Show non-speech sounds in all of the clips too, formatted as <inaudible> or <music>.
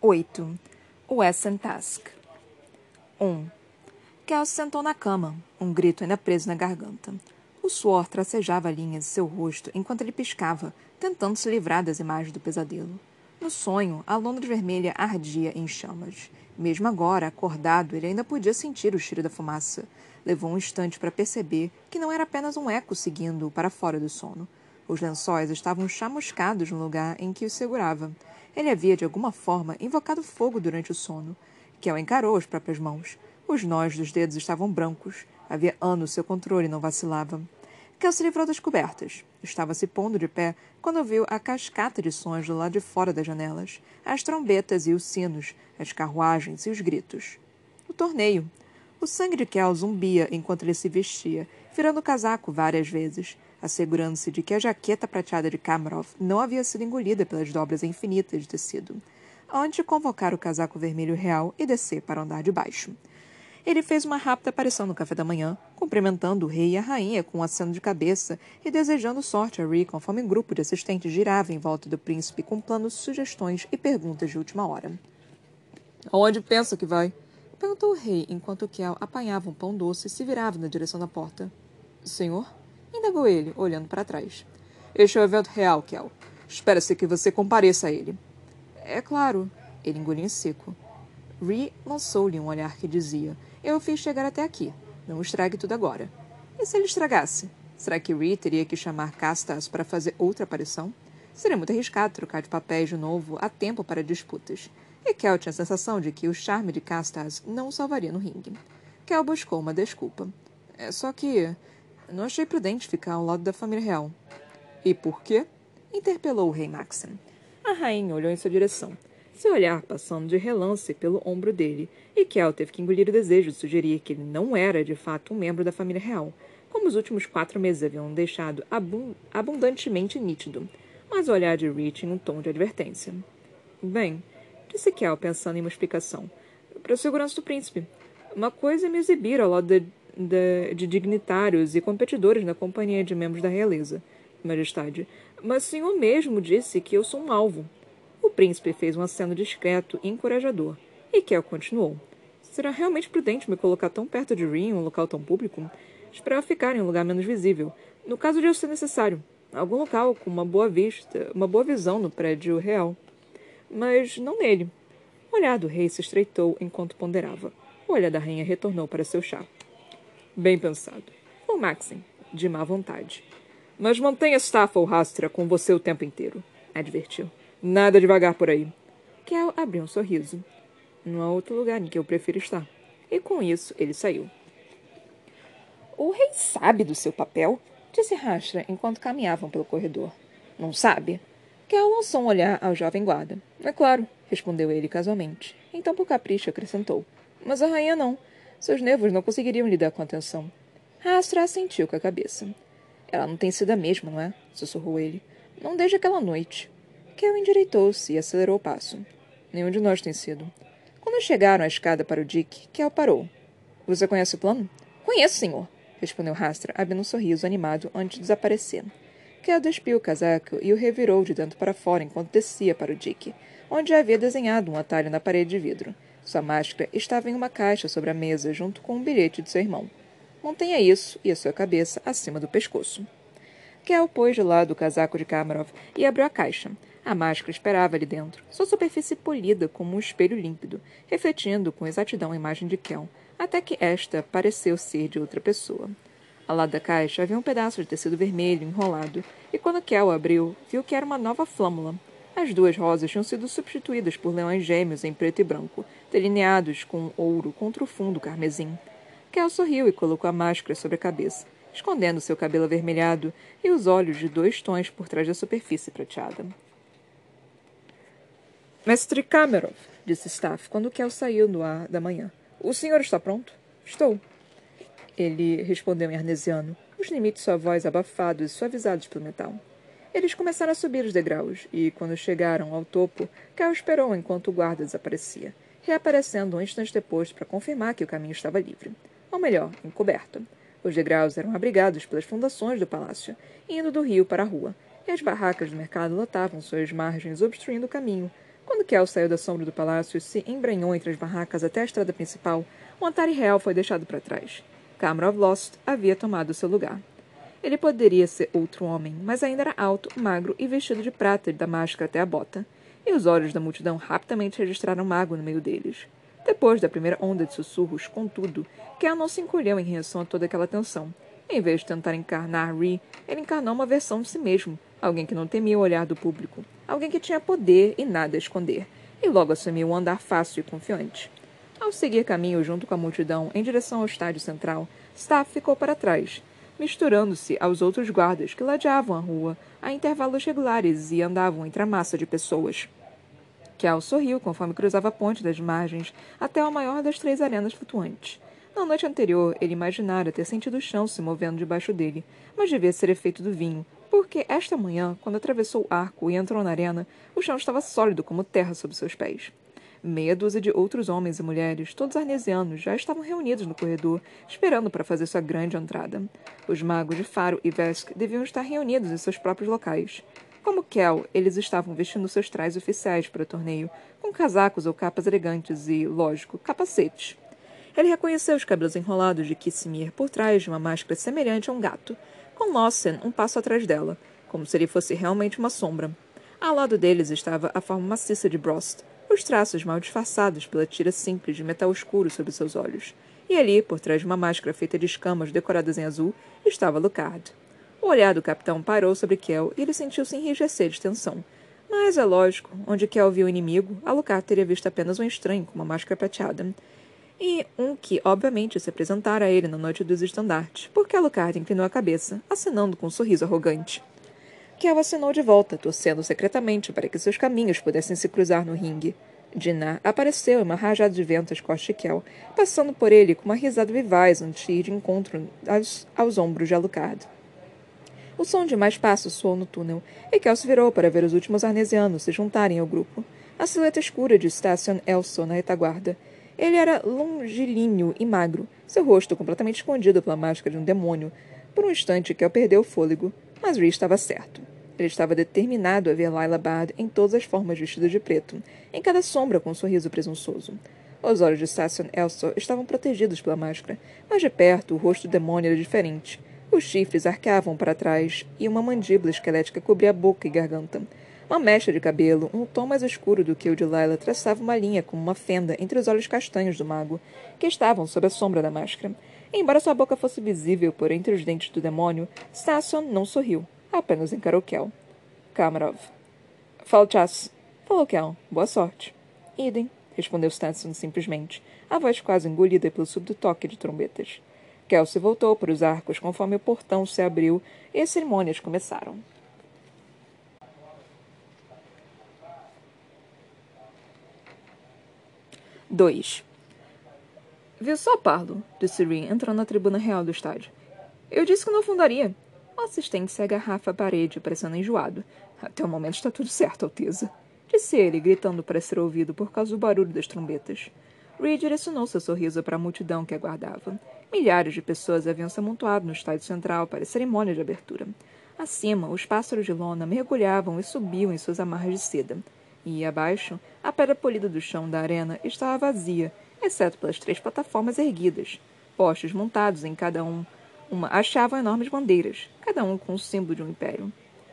8. O Essen Task 1. Kel se sentou na cama, um grito ainda preso na garganta. O suor tracejava linhas de seu rosto enquanto ele piscava, tentando se livrar das imagens do pesadelo. No sonho, a Londres vermelha ardia em chamas. Mesmo agora, acordado, ele ainda podia sentir o cheiro da fumaça. Levou um instante para perceber que não era apenas um eco seguindo-o para fora do sono. Os lençóis estavam chamuscados no lugar em que o segurava. Ele havia, de alguma forma, invocado fogo durante o sono. Kel encarou as próprias mãos. Os nós dos dedos estavam brancos. Havia anos seu controle não vacilava. Kel se livrou das cobertas. Estava se pondo de pé quando viu a cascata de sons do lado de fora das janelas, as trombetas e os sinos, as carruagens e os gritos. O torneio. O sangue de Kel zumbia enquanto ele se vestia, virando o casaco várias vezes assegurando-se de que a jaqueta prateada de Kamarov não havia sido engolida pelas dobras infinitas de tecido, antes de convocar o casaco vermelho real e descer para o andar de baixo. Ele fez uma rápida aparição no café da manhã, cumprimentando o rei e a rainha com um aceno de cabeça e desejando sorte a Ree conforme um grupo de assistentes girava em volta do príncipe com planos, sugestões e perguntas de última hora. Aonde pensa que vai? Perguntou o rei enquanto Kel apanhava um pão doce e se virava na direção da porta. Senhor? Indagou ele, olhando para trás. Este é o evento real, Kel. Espera-se que você compareça a ele. É claro. Ele engoliu em seco. Ree lançou-lhe um olhar que dizia: Eu fiz chegar até aqui. Não estrague tudo agora. E se ele estragasse? Será que Ree teria que chamar Castas para fazer outra aparição? Seria muito arriscado trocar de papéis de novo a tempo para disputas. E Kel tinha a sensação de que o charme de Castas não o salvaria no ringue. Kel buscou uma desculpa. É só que não achei prudente ficar ao lado da família real. E por quê? Interpelou o rei Maxim. A rainha olhou em sua direção, seu olhar passando de relance pelo ombro dele, e Kel teve que engolir o desejo de sugerir que ele não era, de fato, um membro da família real, como os últimos quatro meses haviam deixado abundantemente nítido, mas o olhar de Rich em um tom de advertência. Bem, disse Kel, pensando em uma explicação, para a segurança do príncipe. Uma coisa é me exibir ao lado de de, dignitários e competidores na companhia de membros da realeza, Majestade. Mas o senhor mesmo disse que eu sou um alvo. O príncipe fez um aceno discreto e encorajador, e Kel continuou. Será realmente prudente me colocar tão perto de Rin um local tão público? Esperava ficar em um lugar menos visível, no caso de eu ser necessário. Algum local com uma boa vista, uma boa visão no prédio real. Mas não nele. O olhar do rei se estreitou enquanto ponderava. O olhar da rainha retornou para seu chá. Bem pensado. O Maxim, de má vontade. Mas mantenha Staffel Rastra com você o tempo inteiro, advertiu. Nada devagar por aí. Kel abriu um sorriso. Não há outro lugar em que eu prefiro estar. E com isso ele saiu. O rei sabe do seu papel? Disse Rastra enquanto caminhavam pelo corredor. Não sabe? Kel lançou um olhar ao jovem guarda. É claro, respondeu ele casualmente. Então, por capricho, acrescentou. Mas a rainha não. Seus nervos não conseguiriam lidar com a tensão. Rastra assentiu com a cabeça. Ela não tem sido a mesma, não é? Sussurrou ele. Não desde aquela noite. Kel endireitou-se e acelerou o passo. Nenhum de nós tem sido. Quando chegaram à escada para o Dick, Kel parou. Você conhece o plano? Conheço, senhor, respondeu Rastra, abrindo um sorriso animado antes de desaparecer. Kel despiu o casaco e o revirou de dentro para fora enquanto descia para o Dick, onde havia desenhado um atalho na parede de vidro. Sua máscara estava em uma caixa sobre a mesa, junto com um bilhete de seu irmão. Mantenha isso e a sua cabeça acima do pescoço. Kel pôs de lado o casaco de Kamarov e abriu a caixa. A máscara esperava ali dentro, sua superfície polida como um espelho límpido, refletindo com exatidão a imagem de Kel, até que esta pareceu ser de outra pessoa. Ao lado da caixa havia um pedaço de tecido vermelho enrolado, e quando Kel abriu, viu que era uma nova flâmula. As duas rosas tinham sido substituídas por leões gêmeos em preto e branco, delineados com ouro contra o fundo carmesim. Kel sorriu e colocou a máscara sobre a cabeça, escondendo seu cabelo avermelhado e os olhos de dois tons por trás da superfície prateada. Mestre Kamerov, disse Staff quando Kel saiu no ar da manhã. O senhor está pronto? Estou. Ele respondeu em arnesiano, os limites de sua voz abafados e suavizados pelo metal. Eles começaram a subir os degraus, e, quando chegaram ao topo, Cal esperou enquanto o guarda desaparecia, reaparecendo um instante depois para confirmar que o caminho estava livre. Ou melhor, encoberto. Os degraus eram abrigados pelas fundações do palácio, indo do rio para a rua, e as barracas do mercado lotavam suas margens, obstruindo o caminho, Quando Kel saiu da sombra do palácio e se embranhou entre as barracas até a estrada principal, o Antari real foi deixado para trás. Cameron Lost havia tomado seu lugar. Ele poderia ser outro homem, mas ainda era alto, magro e vestido de prata da máscara até a bota. E os olhos da multidão rapidamente registraram mago no meio deles. Depois da primeira onda de sussurros, contudo, Kel não se encolheu em reação a toda aquela tensão. Em vez de tentar encarnar Ree, ele encarnou uma versão de si mesmo, alguém que não temia o olhar do público, alguém que tinha poder e nada a esconder, e logo assumiu um andar fácil e confiante. Ao seguir caminho junto com a multidão em direção ao estádio central, Staff ficou para trás, misturando-se aos outros guardas que ladeavam a rua a intervalos regulares e andavam entre a massa de pessoas. Kel sorriu conforme cruzava a ponte das margens até a maior das três arenas flutuantes. Na noite anterior, ele imaginara ter sentido o chão se movendo debaixo dele, mas devia ser efeito do vinho, porque esta manhã, quando atravessou o arco e entrou na arena, o chão estava sólido como terra sob seus pés. Meia dúzia de outros homens e mulheres, todos arnesianos, já estavam reunidos no corredor, esperando para fazer sua grande entrada. Os magos de Faro e Vesk deviam estar reunidos em seus próprios locais. Como Kel, eles estavam vestindo seus trajes oficiais para o torneio, com casacos ou capas elegantes e, lógico, capacetes. Ele reconheceu os cabelos enrolados de Kissimir por trás de uma máscara semelhante a um gato, com Lawson um passo atrás dela, como se ele fosse realmente uma sombra. Ao lado deles estava a forma maciça de Brost, os traços mal disfarçados pela tira simples de metal escuro sob seus olhos. E ali, por trás de uma máscara feita de escamas decoradas em azul, estava Lucard. O olhar do capitão parou sobre Kel e ele sentiu-se enrijecer de tensão. Mas é lógico, onde Kel viu o inimigo, Alucard teria visto apenas um estranho com uma máscara prateada e um que, obviamente, se apresentara a ele na noite dos estandartes, porque Alucard inclinou a cabeça, acenando com um sorriso arrogante. Kel assinou de volta, torcendo secretamente para que seus caminhos pudessem se cruzar no ringue. Dinah apareceu em uma rajada de vento às costas de Kel, passando por ele com uma risada vivaz antes de ir de encontro aos, aos ombros de Alucard. O som de mais passos soou no túnel, e Kel se virou para ver os últimos arnesianos se juntarem ao grupo. A silhueta escura de Station Elso na retaguarda, ele era longilíneo e magro, seu rosto completamente escondido pela máscara de um demônio. Por um instante, Kel perdeu o fôlego, mas Ree estava certo. Ele estava determinado a ver Lila Bard em todas as formas vestida de preto, em cada sombra com um sorriso presunçoso. Os olhos de Sasson Elsor estavam protegidos pela máscara, mas de perto o rosto do demônio era diferente. Os chifres arqueavam para trás e uma mandíbula esquelética cobria a boca e garganta. Uma mecha de cabelo, um tom mais escuro do que o de Lila, traçava uma linha como uma fenda entre os olhos castanhos do mago, que estavam sob a sombra da máscara. embora sua boca fosse visível por entre os dentes do demônio, Stasson não sorriu, apenas encarou Kel. Kamarov. Falchas. Falou Kel. Boa sorte. Idem, respondeu Stasson simplesmente, a voz quase engolida pelo súbito toque de trombetas. Kel se voltou para os arcos conforme o portão se abriu e as cerimônias começaram. 2. Viu só, Parlo, disse Rin, entrando na tribuna real do estádio. Eu disse que não fundaria. O assistente se agarrafa à parede, parecendo enjoado. Até o momento está tudo certo, Alteza. Disse ele, gritando para ser ouvido por causa do barulho das trombetas. Reed direcionou seu sorriso para a multidão que aguardava. Milhares de pessoas haviam se amontoado no estádio central para a cerimônia de abertura. Acima, os pássaros de lona mergulhavam e subiam em suas amarras de seda e, abaixo, a pedra polida do chão da arena estava vazia, exceto pelas três plataformas erguidas. Postes montados em cada um, uma achavam enormes bandeiras, cada um com o símbolo de um império.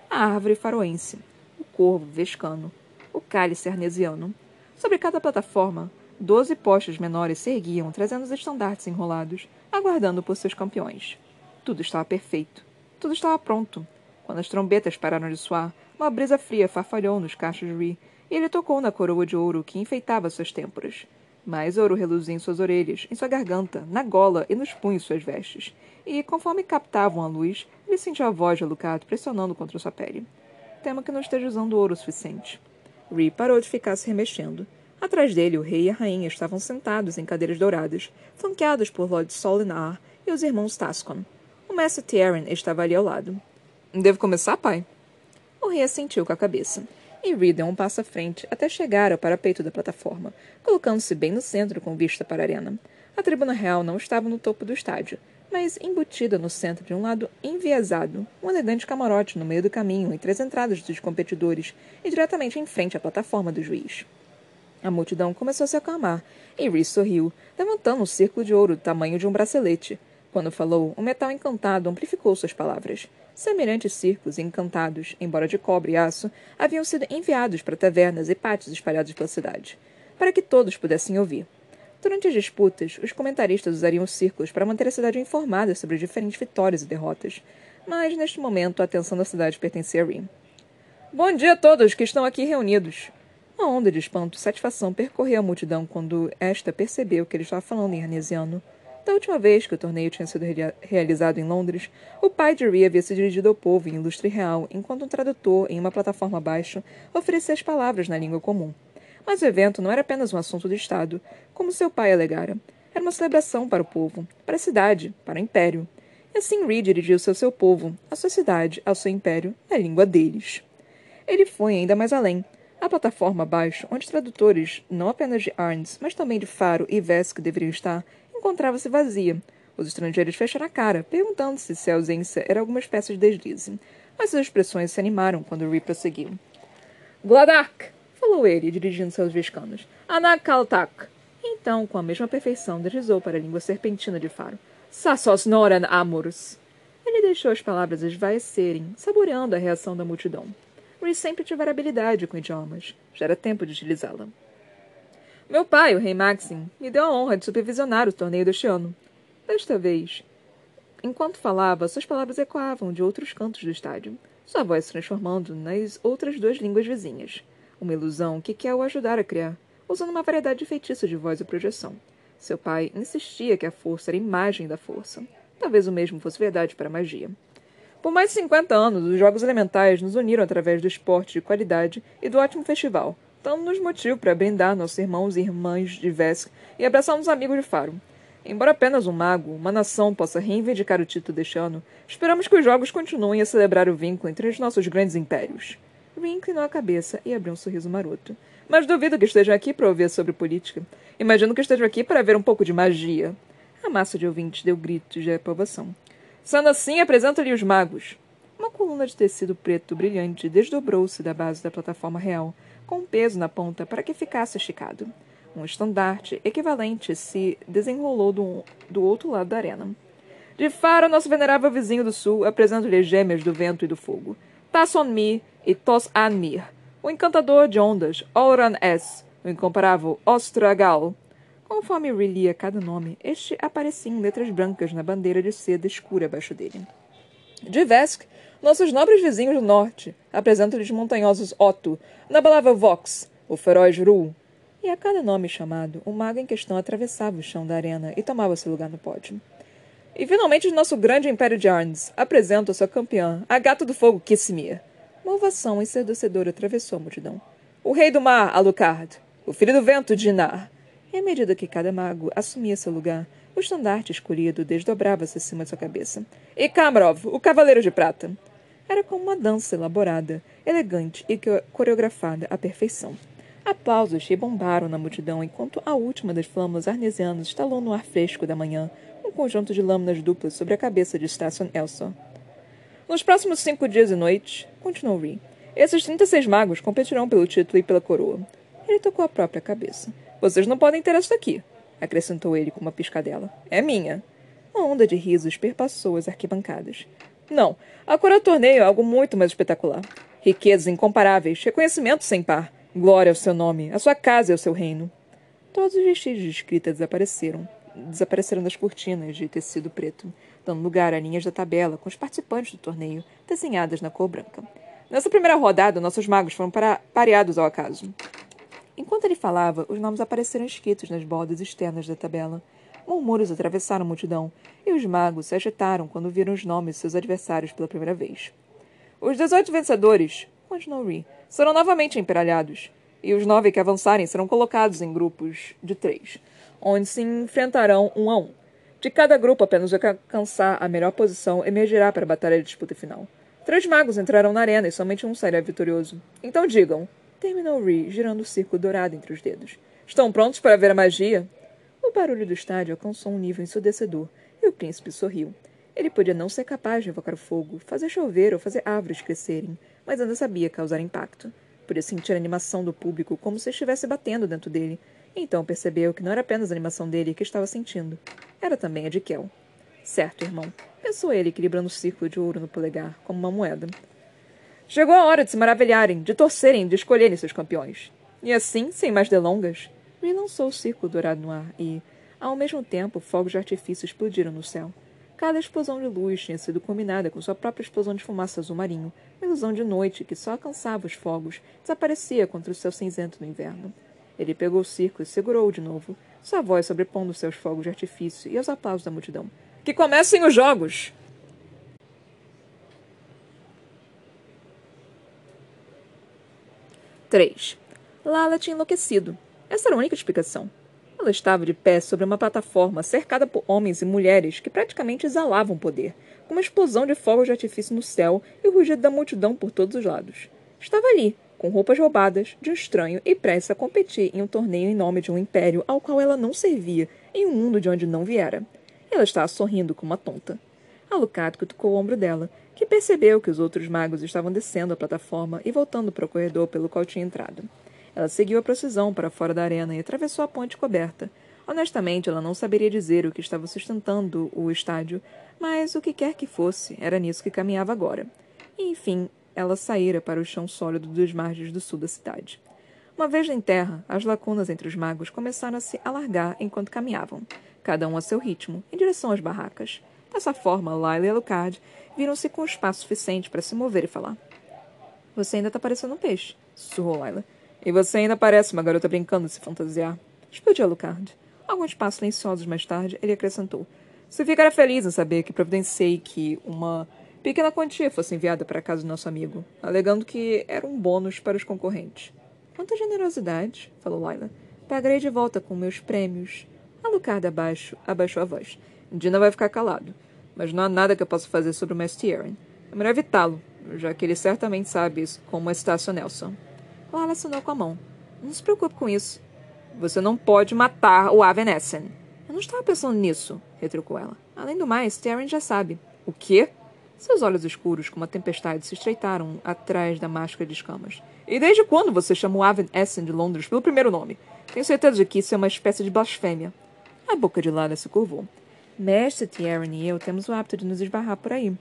A árvore faroense, o corvo vescano, o cálice arnesiano. Sobre cada plataforma, doze postes menores se erguiam, trazendo os estandartes enrolados, aguardando por seus campeões. Tudo estava perfeito. Tudo estava pronto. Quando as trombetas pararam de soar, uma brisa fria farfalhou nos cachos de Ree e ele tocou na coroa de ouro que enfeitava suas têmporas. Mais ouro reluzia em suas orelhas, em sua garganta, na gola e nos punhos suas vestes. E, conforme captavam a luz, ele sentiu a voz de Alucard pressionando contra sua pele. Temo que não esteja usando ouro o suficiente. Ree parou de ficar se remexendo. Atrás dele, o rei e a rainha estavam sentados em cadeiras douradas, flanqueados por Lord Solinar e os irmãos Tascon. O mestre Tyrion estava ali ao lado. Devo começar, pai? O rei assentiu com a cabeça e Reed um passo à frente até chegar ao parapeito da plataforma, colocando-se bem no centro com vista para a arena. A tribuna real não estava no topo do estádio, mas embutida no centro de um lado enviesado, um elegante camarote no meio do caminho entre as entradas dos competidores e diretamente em frente à plataforma do juiz. A multidão começou a se acalmar e Reese sorriu, levantando um círculo de ouro do tamanho de um bracelete. Quando falou, o metal encantado amplificou suas palavras. Semelhantes círculos encantados, embora de cobre e aço, haviam sido enviados para tavernas e pátios espalhados pela cidade, para que todos pudessem ouvir. Durante as disputas, os comentaristas usariam os círculos para manter a cidade informada sobre diferentes vitórias e derrotas. Mas, neste momento, a atenção da cidade pertencia a Rim. Bom dia a todos que estão aqui reunidos. Uma onda de espanto e satisfação percorreu a multidão quando esta percebeu que ele estava falando em arnesiano. Da última vez que o torneio tinha sido realizado em Londres, o pai de Rhea havia se dirigido ao povo em ilustre real, enquanto um tradutor, em uma plataforma abaixo, oferecia as palavras na língua comum. Mas o evento não era apenas um assunto de Estado, como seu pai alegara. Era uma celebração para o povo, para a cidade, para o império. E assim Reed dirigiu-se ao seu povo, à sua cidade, ao seu império, na língua deles. Ele foi ainda mais além. A plataforma abaixo, onde tradutores, não apenas de Arns, mas também de Faro e Vesk deveriam estar, encontrava-se vazia. Os estrangeiros fecharam a cara, perguntando-se se a ausência era alguma espécie de deslize. Mas suas expressões se animaram quando Reed prosseguiu. Gladak! falou ele, dirigindo-se aos vescanos. Anakaltak! Então, com a mesma perfeição, deslizou para a língua serpentina de Faro. Sassos noran amors! Ele deixou as palavras esvaecerem, saboreando a reação da multidão. Rhys sempre tivera habilidade com idiomas. Já era tempo de utilizá-la. Meu pai, o rei Maxim, me deu a honra de supervisionar o torneio deste ano. Desta vez, enquanto falava, suas palavras ecoavam de outros cantos do estádio, sua voz se transformando nas outras duas línguas vizinhas. Uma ilusão que quer o ajudar a criar, usando uma variedade de feitiços de voz e projeção. Seu pai insistia que a força era a imagem da força. Talvez o mesmo fosse verdade para a magia. Por mais de 50 anos, os Jogos Elementais nos uniram através do esporte de qualidade e do ótimo festival, dando-nos motivo para brindar nossos irmãos e irmãs de Vesk e abraçar uns amigos de Faro. Embora apenas um mago, uma nação, possa reivindicar o título deste ano, esperamos que os Jogos continuem a celebrar o vínculo entre os nossos grandes impérios. Rin inclinou a cabeça e abriu um sorriso maroto. Mas duvido que estejam aqui para ouvir sobre política. Imagino que estejam aqui para ver um pouco de magia. A massa de ouvintes deu gritos de aprovação. Sendo assim, apresento-lhe os magos. Uma coluna de tecido preto brilhante desdobrou-se da base da plataforma real, com um peso na ponta para que ficasse esticado. Um estandarte equivalente se desenrolou do, do outro lado da arena. De Faro, nosso venerável vizinho do sul, apresento-lhe gêmeas do vento e do fogo. Tasson-mi e Tos-Anmir, o encantador de ondas, Olran S, o incomparável Ostragal. Conforme relia cada nome, este aparecia em letras brancas na bandeira de seda escura abaixo dele. De Vesk, nossos nobres vizinhos do norte, apresentam-lhes montanhosos Otto, na palavra Vox, o feroz Ru. E a cada nome chamado, o mago em questão atravessava o chão da arena e tomava seu lugar no pódio. E finalmente nosso grande império de Arns apresenta sua campeã, a gata do fogo Kissimir. Uma ovação ensurdecedora atravessou a multidão. O rei do mar, Alucard. O filho do vento, Dinar. E à medida que cada mago assumia seu lugar, o estandarte escolhido desdobrava-se acima de sua cabeça. E Kamrov, o cavaleiro de prata. Era como uma dança elaborada, elegante e coreografada à perfeição. Aplausos rebombaram na multidão enquanto a última das flamas arnesianas estalou no ar fresco da manhã, um conjunto de lâminas duplas sobre a cabeça de Stasson Elsa. Nos próximos cinco dias e noites, continuou Ree, esses 36 magos competirão pelo título e pela coroa. Ele tocou a própria cabeça. Vocês não podem ter esta aqui, acrescentou ele com uma piscadela. É minha. Uma onda de risos perpassou as arquibancadas. Não, a do torneio é algo muito mais espetacular. Riquezas incomparáveis, reconhecimento sem par, glória ao seu nome, a sua casa e ao seu reino. Todos os vestígios de escrita desapareceram desapareceram das cortinas de tecido preto, dando lugar a linhas da tabela com os participantes do torneio, desenhadas na cor branca. Nessa primeira rodada, nossos magos foram pareados ao acaso. Enquanto ele falava, os nomes apareceram escritos nas bordas externas da tabela. Murmúrios atravessaram a multidão, e os magos se agitaram quando viram os nomes de seus adversários pela primeira vez. Os dezoito vencedores, continuou Ree, serão novamente emperalhados, e os nove que avançarem serão colocados em grupos de três onde se enfrentarão um a um. De cada grupo, apenas o que alcançar a melhor posição emergirá para a batalha de disputa final. Três magos entrarão na arena e somente um sairá vitorioso. Então digam, terminou Ree, girando o círculo dourado entre os dedos. Estão prontos para ver a magia? O barulho do estádio alcançou um nível ensurdecedor, E o príncipe sorriu. Ele podia não ser capaz de invocar o fogo, fazer chover ou fazer árvores crescerem, mas ainda sabia causar impacto. Podia sentir a animação do público como se estivesse batendo dentro dele. Então percebeu que não era apenas a animação dele que estava sentindo. Era também a de Kel. Certo, irmão. Pensou ele, equilibrando o círculo de ouro no polegar, como uma moeda. Chegou a hora de se maravilharem, de torcerem, de escolherem seus campeões. E assim, sem mais delongas, Ray lançou o círculo dourado no ar e, ao mesmo tempo, fogos de artifício explodiram no céu. Cada explosão de luz tinha sido combinada com sua própria explosão de fumaça azul marinho, uma ilusão de noite que só alcançava os fogos, desaparecia contra o céu cinzento do inverno. Ele pegou o círculo e segurou-o de novo, sua voz sobrepondo seus fogos de artifício e os aplausos da multidão. Que comecem os jogos! 3. Lala tinha enlouquecido. Essa era a única explicação. Ela estava de pé sobre uma plataforma cercada por homens e mulheres que praticamente exalavam poder, com uma explosão de fogos de artifício no céu e o rugido da multidão por todos os lados. Estava ali, com roupas roubadas, de um estranho e prestes a competir em um torneio em nome de um império ao qual ela não servia, em um mundo de onde não viera. Ela estava sorrindo como uma tonta. Alucard cutucou o ombro dela, que percebeu que os outros magos estavam descendo a plataforma e voltando para o corredor pelo qual tinha entrado. Ela seguiu a procissão para fora da arena e atravessou a ponte coberta. Honestamente, ela não saberia dizer o que estava sustentando o estádio, mas o que quer que fosse, era nisso que caminhava agora. E, enfim, ela saíra para o chão sólido dos margens do sul da cidade. Uma vez em terra, as lacunas entre os magos começaram a se alargar enquanto caminhavam, cada um a seu ritmo, em direção às barracas. Dessa forma, Lyle e Alucard viram-se com espaço suficiente para se mover e falar. Você ainda está parecendo um peixe, sussurrou Lila. E você ainda parece uma garota brincando de se fantasiar. Explodiu Alucard. Alguns passos silenciosos mais tarde, ele acrescentou. Você ficará feliz em saber que providenciei que uma pequena quantia fosse enviada para a casa do nosso amigo, alegando que era um bônus para os concorrentes. Quanta generosidade, falou Lila. Pagarei de volta com meus prêmios. Alucard abaixo, abaixou a voz. Dina vai ficar calado mas não há nada que eu possa fazer sobre o Mestre Aaron. É melhor evitá-lo, já que ele certamente sabe como está seu Nelson. Lara assinou com a mão. Não se preocupe com isso. Você não pode matar o Avenessen. Eu não estava pensando nisso, retrucou ela. Além do mais, Taryn já sabe. O quê? Seus olhos escuros, como uma tempestade, se estreitaram atrás da máscara de escamas. E desde quando você chamou Aven Essen de Londres pelo primeiro nome? Tenho certeza de que isso é uma espécie de blasfêmia. A boca de Lara se curvou. Mestre Tieran e eu temos o hábito de nos esbarrar por aí.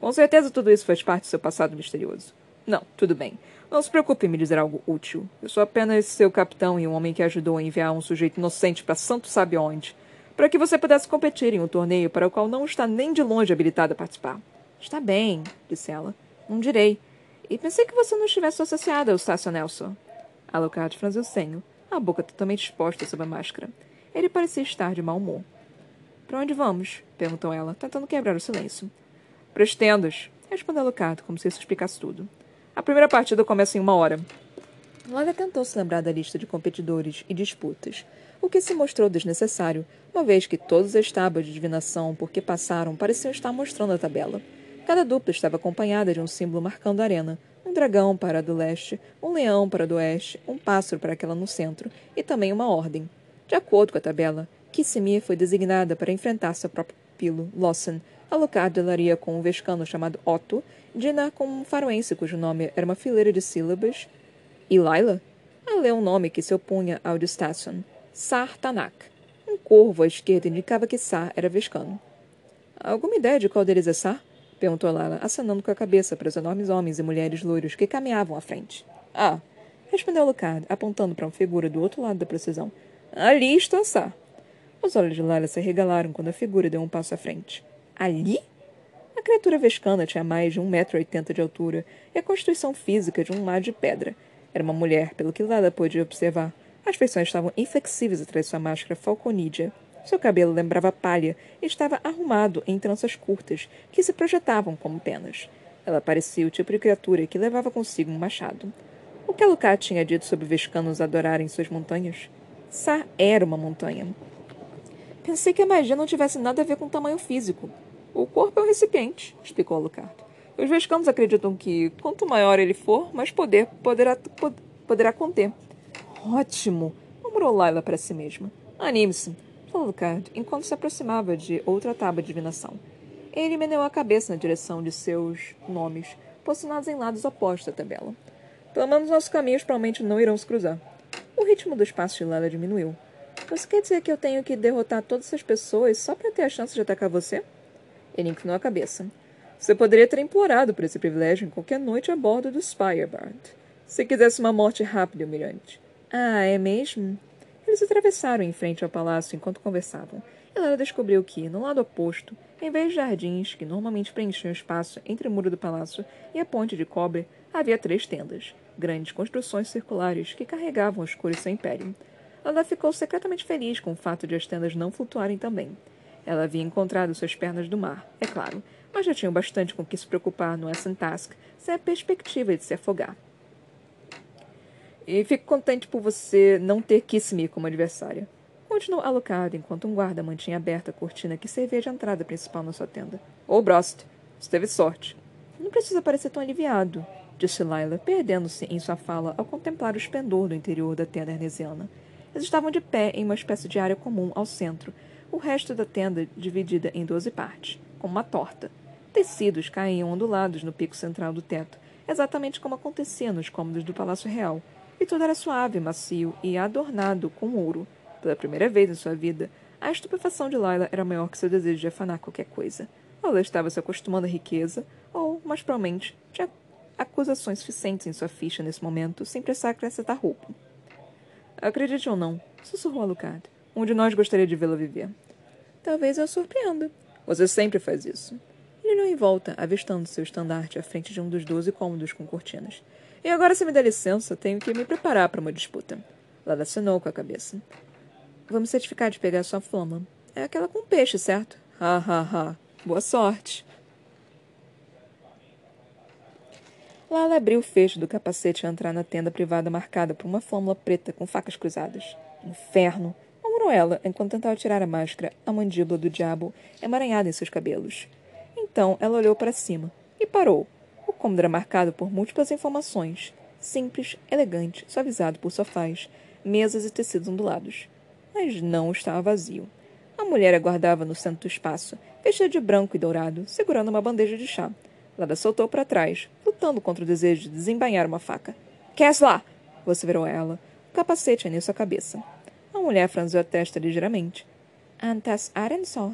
Com certeza tudo isso faz parte do seu passado misterioso. Não, tudo bem. Não se preocupe em me dizer algo útil. Eu sou apenas seu capitão e um homem que ajudou a enviar um sujeito inocente para santo sabe onde, para que você pudesse competir em um torneio para o qual não está nem de longe habilitado a participar. Está bem, disse ela. Não direi. E pensei que você não estivesse associada ao Stasio Nelson. Alucard franziu o senho, a boca totalmente exposta sob a máscara. Ele parecia estar de mau humor. Para onde vamos? perguntou ela, tentando quebrar o silêncio. Para as tendas, respondeu Alucard, como se isso explicasse tudo. A primeira partida começa em uma hora. Lada tentou se lembrar da lista de competidores e disputas, o que se mostrou desnecessário, uma vez que todas as tábuas de divinação por que passaram pareciam estar mostrando a tabela. Cada dupla estava acompanhada de um símbolo marcando a arena, um dragão para a do leste, um leão para a do oeste, um pássaro para aquela no centro, e também uma ordem. De acordo com a tabela, Kissimir foi designada para enfrentar seu próprio pilo, Lawson. Alucard delaria com um vescano chamado Otto, Dina com um faroense cujo nome era uma fileira de sílabas, e Laila? Ela leu um nome que se opunha ao de Stasson, Sar Tanak. Um corvo à esquerda indicava que Sar era vescano. Alguma ideia de qual deles é Sar? perguntou Lala, acenando com a cabeça para os enormes homens e mulheres loiros que caminhavam à frente. Ah, respondeu Alucard, apontando para uma figura do outro lado da precisão. Ali está Sar. Os olhos de Lara se regalaram quando a figura deu um passo à frente. Ali? A criatura vescana tinha mais de um metro e oitenta de altura e a constituição física de um mar de pedra. Era uma mulher, pelo que Lara pôde observar. As feições estavam inflexíveis atrás de sua máscara falconídea. Seu cabelo lembrava palha e estava arrumado em tranças curtas que se projetavam como penas. Ela parecia o tipo de criatura que levava consigo um machado. O que Alucard tinha dito sobre vescanos adorarem suas montanhas? Sá era uma montanha. Pensei que a magia não tivesse nada a ver com o tamanho físico. O corpo é um recipiente, explicou Alucard. Os vescanos acreditam que, quanto maior ele for, mais poder poderá, poderá conter. Ótimo! murmurou Laila para si mesma. Anime-se. falou Lucard, enquanto se aproximava de outra tábua de divinação. Ele meneou a cabeça na direção de seus nomes, posicionados em lados opostos da tabela. Pelo menos nossos caminhos provavelmente não irão se cruzar. O ritmo dos passos de Lela diminuiu. Você quer dizer que eu tenho que derrotar todas essas pessoas só para ter a chance de atacar você? Ele inclinou a cabeça. Você poderia ter implorado por esse privilégio em qualquer noite a bordo do Spirebird. Se quisesse uma morte rápida e humilhante. Ah, é mesmo? Eles atravessaram em frente ao palácio enquanto conversavam. Lela descobriu que, no lado oposto, em vez de jardins que normalmente preenchiam o espaço entre o muro do palácio e a ponte de cobre, havia três tendas, grandes construções circulares que carregavam os cores do seu império. Ela ficou secretamente feliz com o fato de as tendas não flutuarem também. Ela havia encontrado suas pernas do mar, é claro, mas já tinha bastante com que se preocupar no Essen Task sem a perspectiva de se afogar. E fico contente por você não ter Kiss-Me como adversária. Continuou alocado enquanto um guarda mantinha aberta a cortina que servia de entrada principal na sua tenda. Ô, oh, Brost, você teve sorte. Não precisa parecer tão aliviado, disse Lila, perdendo-se em sua fala ao contemplar o esplendor do interior da tenda arnesiana. Eles estavam de pé em uma espécie de área comum ao centro, o resto da tenda dividida em doze partes, como uma torta. Tecidos caíam ondulados no pico central do teto, exatamente como acontecia nos cômodos do Palácio Real, e tudo era suave, macio e adornado com ouro. Pela primeira vez em sua vida, a estupefação de Lila era maior que seu desejo de afanar qualquer coisa. Ou ela estava se acostumando à riqueza, ou, mais provavelmente, tinha acusações suficientes em sua ficha nesse momento, sem precisar acrescentar roupa. Acredite ou não, sussurrou Alucard. Um de nós gostaria de vê-la viver. Talvez eu surpreenda. Você sempre faz isso. Ele olhou em volta, avistando seu estandarte à frente de um dos doze cômodos com cortinas. E agora, se me der licença, tenho que me preparar para uma disputa. Lada assinou com a cabeça. Vamos certificar de pegar sua flama. É aquela com peixe, certo? Ha, ha, ha. Boa sorte. Lala abriu o fecho do capacete ao entrar na tenda privada marcada por uma flâmula preta com facas cruzadas. Inferno! murmurou ela, enquanto tentava tirar a máscara, a mandíbula do diabo emaranhada em seus cabelos. Então ela olhou para cima e parou. O cômodo era marcado por múltiplas informações. Simples, elegante, suavizado por sofás, mesas e tecidos ondulados. Mas não estava vazio. A mulher aguardava no centro do espaço, vestida de branco e dourado, segurando uma bandeja de chá. Lada soltou para trás, lutando contra o desejo de desembainhar uma faca. Quer lá! vociferou ela, o capacete em sua cabeça. A mulher franziu a testa ligeiramente. Antas Arensó.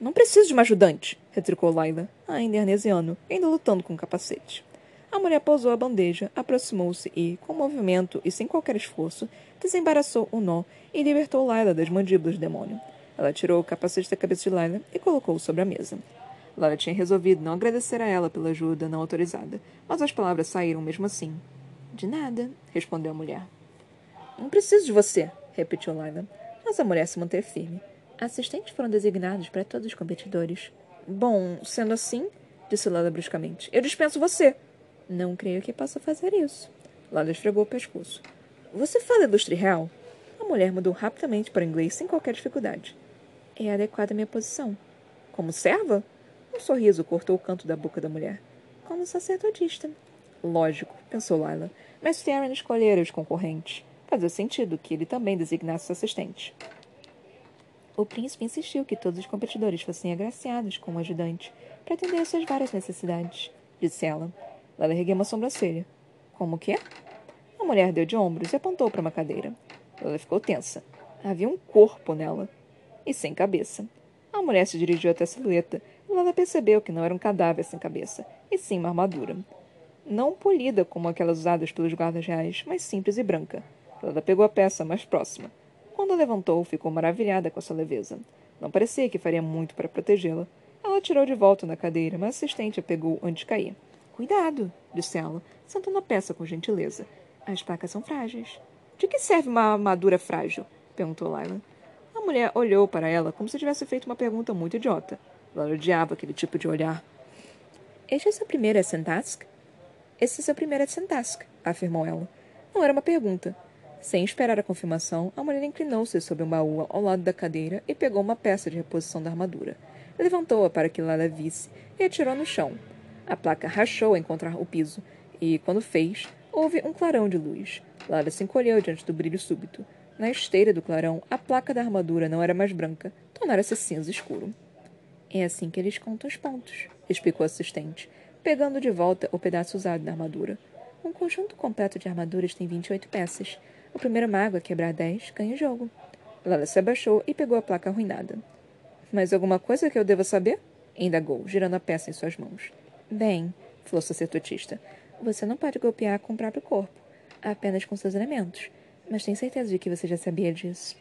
Não preciso de uma ajudante, retrucou Laila, ainda arnesiano, ainda lutando com o capacete. A mulher pousou a bandeja, aproximou-se e, com movimento e sem qualquer esforço, desembaraçou o nó e libertou Laila das mandíbulas do demônio. Ela tirou o capacete da cabeça de Laila e colocou-o sobre a mesa. Lara tinha resolvido não agradecer a ela pela ajuda não autorizada, mas as palavras saíram mesmo assim. De nada, respondeu a mulher. Não preciso de você, repetiu Laila. Mas a mulher se manteve firme. Assistentes foram designados para todos os competidores. Bom, sendo assim, disse Lala bruscamente, eu dispenso você. Não creio que possa fazer isso. Lala esfregou o pescoço. Você fala ilustre real? A mulher mudou rapidamente para o inglês sem qualquer dificuldade. É adequada a minha posição. Como serva? Um sorriso cortou o canto da boca da mulher. Como sacerdotista. Lógico, pensou Lila. Mas Theron escolhera os concorrentes. Fazia sentido que ele também designasse os assistente. O príncipe insistiu que todos os competidores fossem agraciados com um ajudante para atender às suas várias necessidades, disse ela. Lila ergueu uma sobrancelha. Como que? A mulher deu de ombros e apontou para uma cadeira. Ela ficou tensa. Havia um corpo nela. E sem cabeça. A mulher se dirigiu até a silhueta Lana percebeu que não era um cadáver sem cabeça, e sim uma armadura. Não polida como aquelas usadas pelos guardas reais, mas simples e branca. Lana pegou a peça mais próxima. Quando a levantou, ficou maravilhada com a sua leveza. Não parecia que faria muito para protegê-la. Ela tirou de volta na cadeira, mas a assistente a pegou antes de cair. Cuidado, disse ela, sentando a peça com gentileza. As placas são frágeis. De que serve uma armadura frágil? perguntou Lila. A mulher olhou para ela como se tivesse feito uma pergunta muito idiota. Ela odiava aquele tipo de olhar. Este é seu primeiro Essentask? Esse é seu primeiro Essentask, afirmou ela. Não era uma pergunta. Sem esperar a confirmação, a mulher inclinou-se sobre um baú ao lado da cadeira e pegou uma peça de reposição da armadura. Levantou-a para que Lala visse e atirou no chão. A placa rachou ao encontrar o piso, e, quando fez, houve um clarão de luz. Lara se encolheu diante do brilho súbito. Na esteira do clarão, a placa da armadura não era mais branca, tornara-se cinza escuro. É assim que eles contam os pontos, explicou o assistente, pegando de volta o pedaço usado da armadura. Um conjunto completo de armaduras tem 28 peças. O primeiro mago a quebrar 10 ganha o jogo. Lala se abaixou e pegou a placa arruinada. Mais alguma coisa que eu deva saber? indagou, girando a peça em suas mãos. Bem, falou o sacerdotista, você não pode golpear com o próprio corpo, apenas com seus elementos. Mas tenho certeza de que você já sabia disso.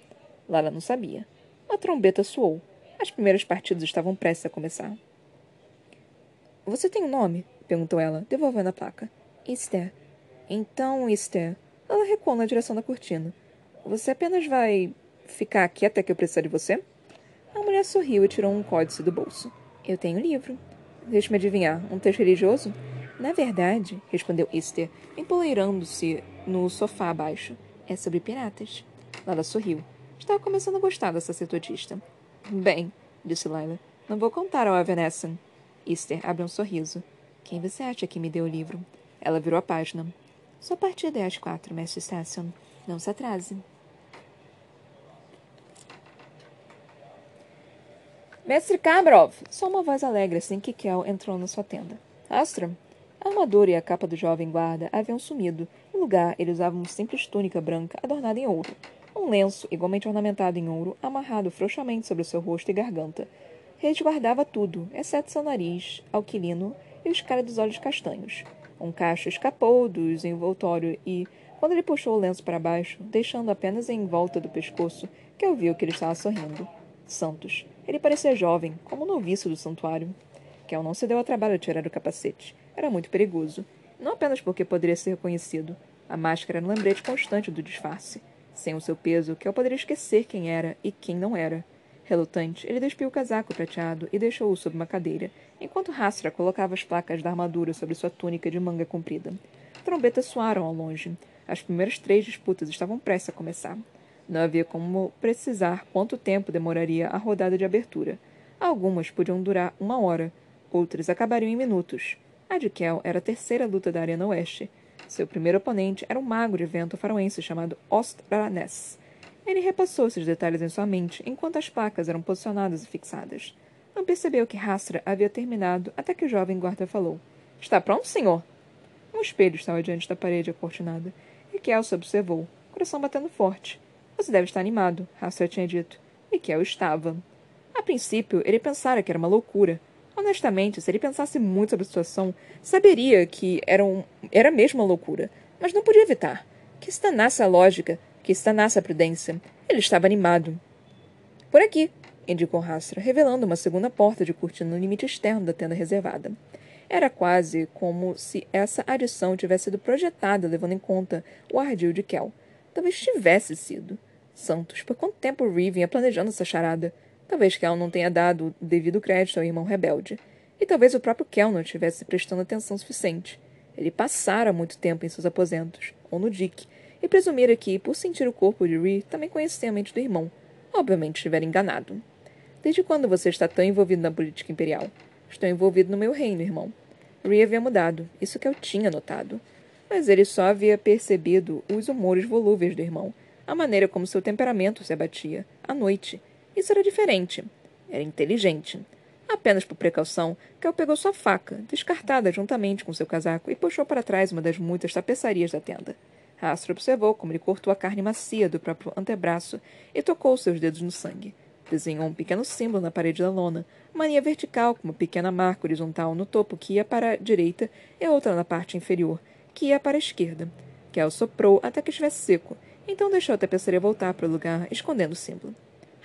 Lala não sabia. A trombeta soou. As primeiras partidas estavam prestes a começar. Você tem um nome? perguntou ela, devolvendo a placa. Esther. Então, Esther. Ela recuou na direção da cortina. Você apenas vai ficar aqui até que eu precisar de você? A mulher sorriu e tirou um códice do bolso. Eu tenho um livro. Deixe-me adivinhar. Um texto religioso? Na verdade, respondeu Esther, empoleirando-se no sofá abaixo. É sobre piratas. Lala sorriu. Estava começando a gostar da sacerdotista. Bem, disse Lila, não vou contar ao Evanescent. Esther abriu um sorriso. Quem você acha que me deu o livro? Ela virou a página. Sua partida é às quatro, mestre Stasson. Não se atrase. Mestre Kabrov! Só uma voz alegre assim que Kel entrou na sua tenda. Astra? A armadura e a capa do jovem guarda haviam sumido. Em lugar, ele usava uma simples túnica branca adornada em ouro. Um lenço, igualmente ornamentado em ouro, amarrado frouxamente sobre o seu rosto e garganta. Resguardava tudo, exceto seu nariz, alquilino e os cálidos olhos castanhos. Um cacho escapou dos envoltório e, quando ele puxou o lenço para baixo, deixando apenas em volta do pescoço, que viu que ele estava sorrindo. Santos. Ele parecia jovem, como noviço do santuário. Kel não se deu ao trabalho de tirar o capacete. Era muito perigoso. Não apenas porque poderia ser reconhecido. A máscara era um lembrete constante do disfarce. Sem o seu peso, Kel poderia esquecer quem era e quem não era. Relutante, ele despiu o casaco prateado e deixou-o sob uma cadeira, enquanto Rastra colocava as placas da armadura sobre sua túnica de manga comprida. Trombetas soaram ao longe. As primeiras três disputas estavam prestes a começar. Não havia como precisar quanto tempo demoraria a rodada de abertura. Algumas podiam durar uma hora, outras acabariam em minutos. A de Kel era a terceira luta da Arena Oeste. Seu primeiro oponente era um mago de vento faroense chamado Ostranes. Ele repassou esses detalhes em sua mente enquanto as placas eram posicionadas e fixadas. Não percebeu que Rastra havia terminado até que o jovem guarda falou: Está pronto, senhor? Um espelho estava diante da parede acortinada, e Kel se observou, coração batendo forte. Você deve estar animado, Hasser tinha dito. E Kel estava. A princípio, ele pensara que era uma loucura. Honestamente, se ele pensasse muito sobre a situação, saberia que era, um, era mesmo uma loucura. Mas não podia evitar. Que estanasse a lógica, que estanasse a prudência. Ele estava animado. Por aqui, indicou Rastra, revelando uma segunda porta de cortina no limite externo da tenda reservada. Era quase como se essa adição tivesse sido projetada levando em conta o ardil de Kel. Talvez tivesse sido. Santos, por quanto tempo Ree vinha planejando essa charada? Talvez Kel não tenha dado o devido crédito ao irmão rebelde. E talvez o próprio Kel não estivesse prestando atenção suficiente. Ele passara muito tempo em seus aposentos, ou no Dick, e presumira que, por sentir o corpo de Ree, também conhecia a mente do irmão. Obviamente estivera enganado. Desde quando você está tão envolvido na política imperial? Estou envolvido no meu reino, irmão. Ree havia mudado, isso que eu tinha notado mas ele só havia percebido os humores volúveis do irmão, a maneira como seu temperamento se abatia, à noite. Isso era diferente. Era inteligente. Apenas por precaução, Kel pegou sua faca, descartada juntamente com seu casaco, e puxou para trás uma das muitas tapeçarias da tenda. Rastro observou como ele cortou a carne macia do próprio antebraço e tocou seus dedos no sangue. Desenhou um pequeno símbolo na parede da lona, uma linha vertical com uma pequena marca horizontal no topo que ia para a direita e outra na parte inferior, que ia para a esquerda. Kel soprou até que estivesse seco, então deixou a tapeçaria voltar para o lugar, escondendo o símbolo.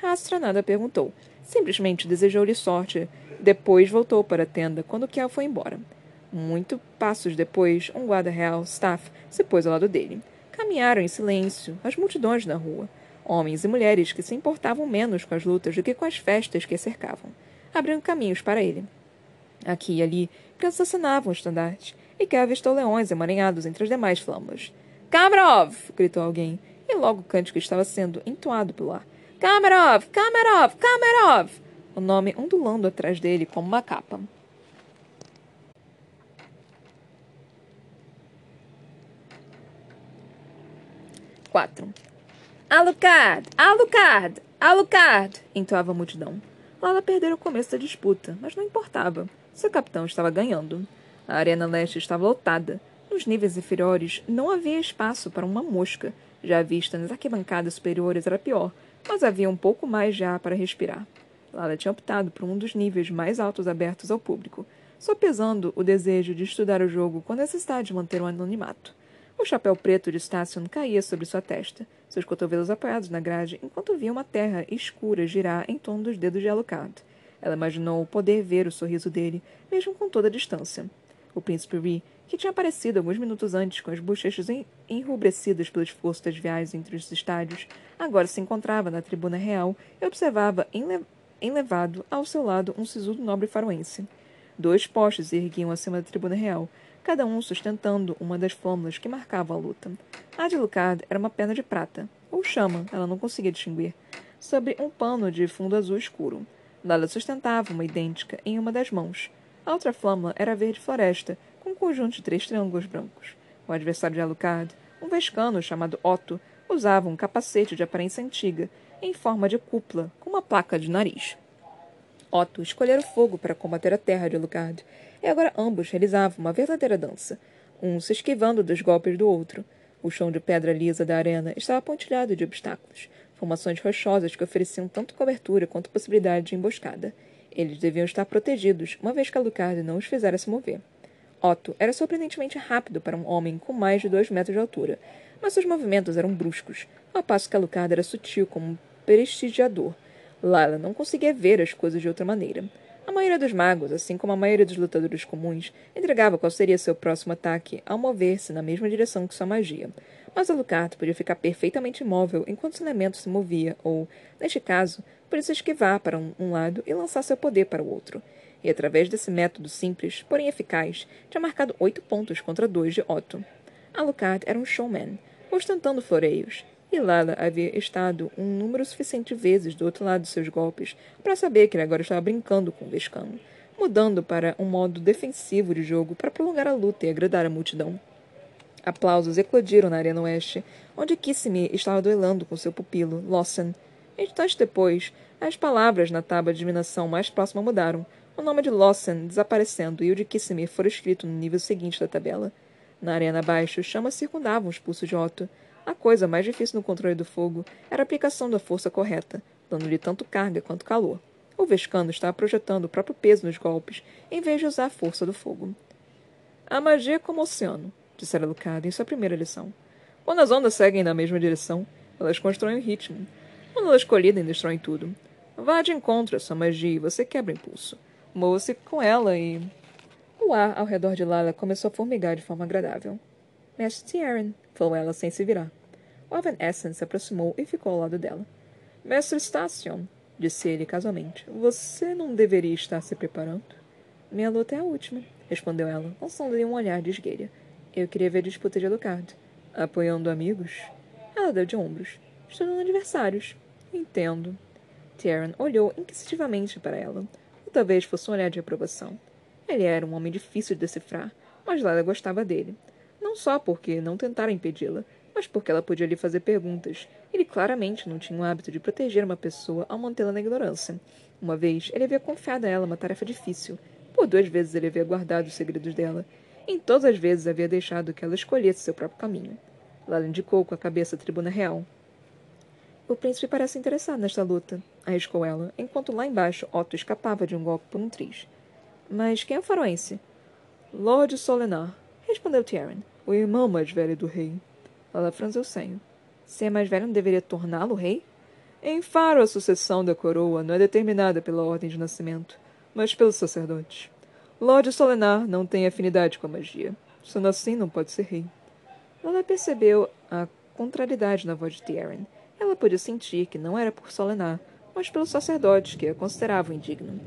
Rastra nada perguntou. Simplesmente desejou-lhe sorte. Depois voltou para a tenda quando Kel foi embora. Muito passos depois, um guarda real, Staff, se pôs ao lado dele. Caminharam em silêncio, as multidões na rua. Homens e mulheres que se importavam menos com as lutas do que com as festas que a cercavam. Abriam caminhos para ele. Aqui e ali, crianças assinavam o estandarte, e que avistou leões emaranhados entre as demais flâmulas. Kamarov! gritou alguém, e logo o cântico estava sendo entoado pelo ar. Kamarov! Kamarov! Kamarov! O nome ondulando atrás dele como uma capa. Quatro. Alucard! Alucard! Alucard! entoava a multidão. Lala perdera o começo da disputa, mas não importava. Seu capitão estava ganhando. A arena leste estava lotada. Nos níveis inferiores não havia espaço para uma mosca. Já a vista nas arquibancadas superiores era pior, mas havia um pouco mais de ar para respirar. Lala tinha optado por um dos níveis mais altos abertos ao público, só pesando o desejo de estudar o jogo com a necessidade de manter o um anonimato. O chapéu preto de Station caía sobre sua testa, seus cotovelos apoiados na grade, enquanto via uma terra escura girar em torno dos dedos de Alucard. Ela imaginou poder ver o sorriso dele, mesmo com toda a distância. O príncipe Ree, que tinha aparecido alguns minutos antes com as bochechas enrubrecidas pelo esforço das viagens entre os estádios, agora se encontrava na tribuna real e observava enle enlevado ao seu lado um sisudo nobre faroense. Dois postes se erguiam acima da tribuna real, cada um sustentando uma das flâmulas que marcavam a luta. A de Lucard era uma pena de prata, ou chama, ela não conseguia distinguir, sobre um pano de fundo azul escuro. Lala sustentava uma idêntica em uma das mãos. A outra flâmula era verde floresta, com um conjunto de três triângulos brancos. O adversário de Alucard, um vescano chamado Otto, usava um capacete de aparência antiga, em forma de cúpula, com uma placa de nariz. Otto escolhera o fogo para combater a terra de Alucard, e agora ambos realizavam uma verdadeira dança, um se esquivando dos golpes do outro. O chão de pedra lisa da arena estava pontilhado de obstáculos, formações rochosas que ofereciam tanto cobertura quanto possibilidade de emboscada. Eles deviam estar protegidos, uma vez que Alucard não os fizera se mover. Otto era surpreendentemente rápido para um homem com mais de dois metros de altura, mas seus movimentos eram bruscos, ao passo que Alucard era sutil como um prestigiador. Lila não conseguia ver as coisas de outra maneira. A maioria dos magos, assim como a maioria dos lutadores comuns, entregava qual seria seu próximo ataque ao mover-se na mesma direção que sua magia. Mas Alucard podia ficar perfeitamente imóvel enquanto seu elemento se movia, ou, neste caso, podia se esquivar para um, um lado e lançar seu poder para o outro. E através desse método simples, porém eficaz, tinha marcado oito pontos contra dois de Otto. Alucard era um showman, ostentando floreios, e Lala havia estado um número suficiente de vezes do outro lado de seus golpes para saber que ele agora estava brincando com o Vescano, mudando para um modo defensivo de jogo para prolongar a luta e agradar a multidão. Aplausos eclodiram na arena oeste, onde Kissimmee estava duelando com seu pupilo, Lawson. Instantes depois, as palavras na tábua de eliminação mais próxima mudaram, o nome de Lawson desaparecendo e o de Kissimmee foi escrito no nível seguinte da tabela. Na arena abaixo, chamas circundavam os pulsos de Otto, a coisa mais difícil no controle do fogo era a aplicação da força correta, dando-lhe tanto carga quanto calor. O Vescano estava projetando o próprio peso nos golpes, em vez de usar a força do fogo. A magia é como o oceano, dissera Lucado em sua primeira lição. Quando as ondas seguem na mesma direção, elas constroem o ritmo. Quando elas colidem, destroem tudo. Vá de encontro à sua magia e você quebra o impulso. Mova-se com ela e... O ar ao redor de Lala começou a formigar de forma agradável. Mestre Tieran, falou ela sem se virar. Owen Essen se aproximou e ficou ao lado dela. Mestre Station, disse ele casualmente, você não deveria estar se preparando? Minha luta é a última, respondeu ela, lançando-lhe um olhar de esgueira. Eu queria ver a disputa de Alucard. Apoiando amigos? Ela deu de ombros. Estudando adversários. Entendo. Tyrion olhou inquisitivamente para ela. Talvez fosse um olhar de aprovação. Ele era um homem difícil de decifrar, mas Lila gostava dele. Não só porque não tentara impedi-la, mas porque ela podia lhe fazer perguntas. Ele claramente não tinha o hábito de proteger uma pessoa ao mantê-la na ignorância. Uma vez, ele havia confiado a ela uma tarefa difícil. Por duas vezes ele havia guardado os segredos dela. Em todas as vezes havia deixado que ela escolhesse seu próprio caminho. Lala indicou com a cabeça a tribuna real. O príncipe parece interessado nesta luta, arriscou ela, enquanto lá embaixo Otto escapava de um golpe por um triz. Mas quem é o faroense? Lord Solenar, respondeu Tyrion o irmão mais velho do rei. Ela franziu o senho. Ser mais velho não deveria torná-lo rei? Em Faro, a sucessão da coroa não é determinada pela ordem de nascimento, mas pelos sacerdotes. Lord Solenar não tem afinidade com a magia. Sendo assim, não pode ser rei. Ela percebeu a contrariedade na voz de Tyrion. Ela podia sentir que não era por Solenar, mas pelos sacerdotes que a consideravam indigno.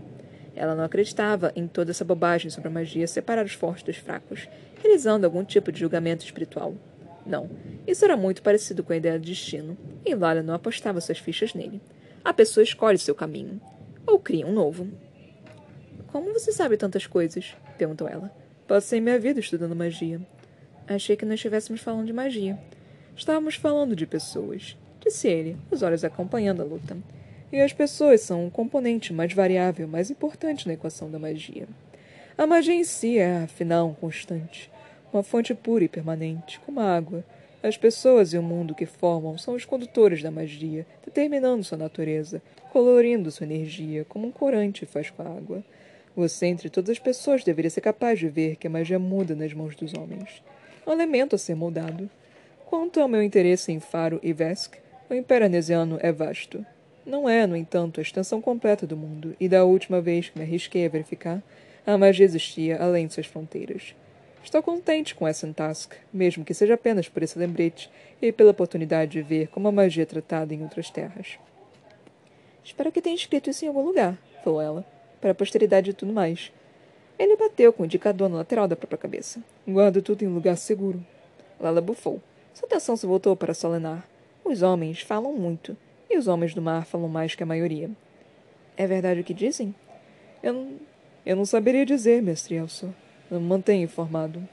Ela não acreditava em toda essa bobagem sobre a magia separar os fortes dos fracos, realizando algum tipo de julgamento espiritual. Não, isso era muito parecido com a ideia de destino, e Lara não apostava suas fichas nele. A pessoa escolhe seu caminho, ou cria um novo. Como você sabe tantas coisas? perguntou ela. Passei minha vida estudando magia. Achei que não estivéssemos falando de magia. Estávamos falando de pessoas. disse ele, os olhos acompanhando a luta. E as pessoas são um componente mais variável, mais importante na equação da magia. A magia em si é, afinal, constante, uma fonte pura e permanente, como a água. As pessoas e o mundo que formam são os condutores da magia, determinando sua natureza, colorindo sua energia, como um corante faz com a água. Você, entre todas as pessoas, deveria ser capaz de ver que a magia muda nas mãos dos homens. É um elemento a ser moldado. Quanto ao meu interesse em Faro e Vesk, o Império Anesiano é vasto. Não é, no entanto, a extensão completa do mundo, e da última vez que me arrisquei a verificar, a magia existia além de suas fronteiras. Estou contente com essa task, mesmo que seja apenas por esse lembrete e pela oportunidade de ver como a magia é tratada em outras terras. Espero que tenha escrito isso em algum lugar, falou ela, para a posteridade e tudo mais. Ele bateu com o indicador na lateral da própria cabeça. Guardo tudo em lugar seguro. Lala bufou. Sua atenção se voltou para Solenar. Os homens falam muito, e os homens do mar falam mais que a maioria. É verdade o que dizem? Eu não, eu não saberia dizer, mestre Elso. Não me mantenho informado.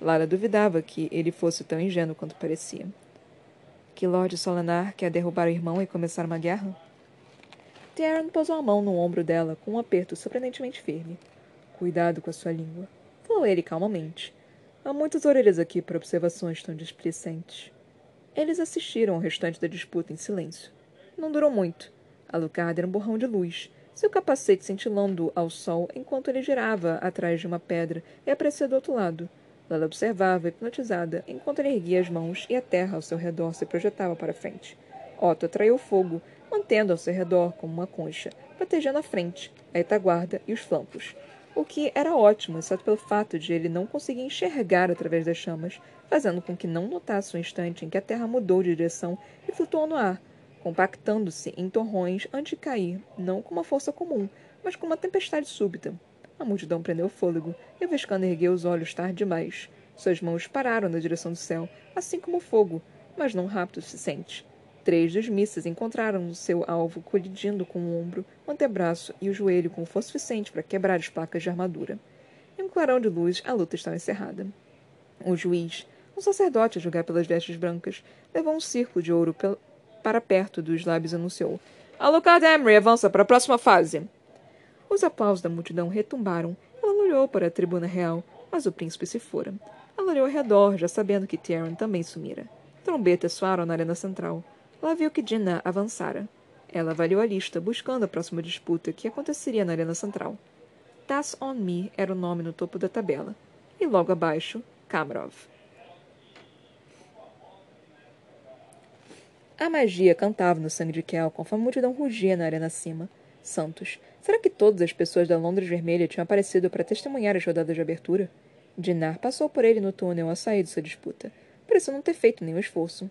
Lara duvidava que ele fosse tão ingênuo quanto parecia. Que Lord Solenar quer derrubar o irmão e começar uma guerra? Taryn pousou a mão no ombro dela com um aperto surpreendentemente firme. Cuidado com a sua língua, falou ele calmamente. Há muitas orelhas aqui para observações tão displicentes. Eles assistiram ao restante da disputa em silêncio. Não durou muito. Alucard era um borrão de luz, seu capacete cintilando ao sol enquanto ele girava atrás de uma pedra e aparecia do outro lado. Ela observava, hipnotizada, enquanto ele erguia as mãos e a terra ao seu redor se projetava para frente. Otto atraiu fogo, mantendo ao seu redor como uma concha, protegendo a frente, a retaguarda e os flancos. O que era ótimo, exceto pelo fato de ele não conseguir enxergar através das chamas, fazendo com que não notasse o instante em que a terra mudou de direção e flutuou no ar, compactando-se em torrões antes de cair, não com uma força comum, mas com uma tempestade súbita. A multidão prendeu o fôlego, e Vescano ergueu os olhos tarde demais. Suas mãos pararam na direção do céu, assim como o fogo, mas não rápido o suficiente. Três dos mísseis encontraram o seu alvo colidindo com o ombro, o antebraço e o joelho com força suficiente para quebrar as placas de armadura. Em um clarão de luz, a luta estava encerrada. O juiz, um sacerdote a julgar pelas vestes brancas, levou um círculo de ouro para perto dos lábios anunciou: Alucard Emery avança para a próxima fase. Os aplausos da multidão retumbaram. Ela olhou para a tribuna real, mas o príncipe se fora. Ela olhou ao redor, já sabendo que Tyrion também sumira. Trombetas soaram na arena central. Ela viu que Dina avançara. Ela avaliou a lista, buscando a próxima disputa, que aconteceria na arena central. Tas on Me era o nome no topo da tabela. E logo abaixo, Kamarov. A magia cantava no sangue de Kel conforme a multidão rugia na arena acima. Santos. Será que todas as pessoas da Londres Vermelha tinham aparecido para testemunhar as rodadas de abertura? Dinar passou por ele no túnel a sair de sua disputa. Pareceu não ter feito nenhum esforço.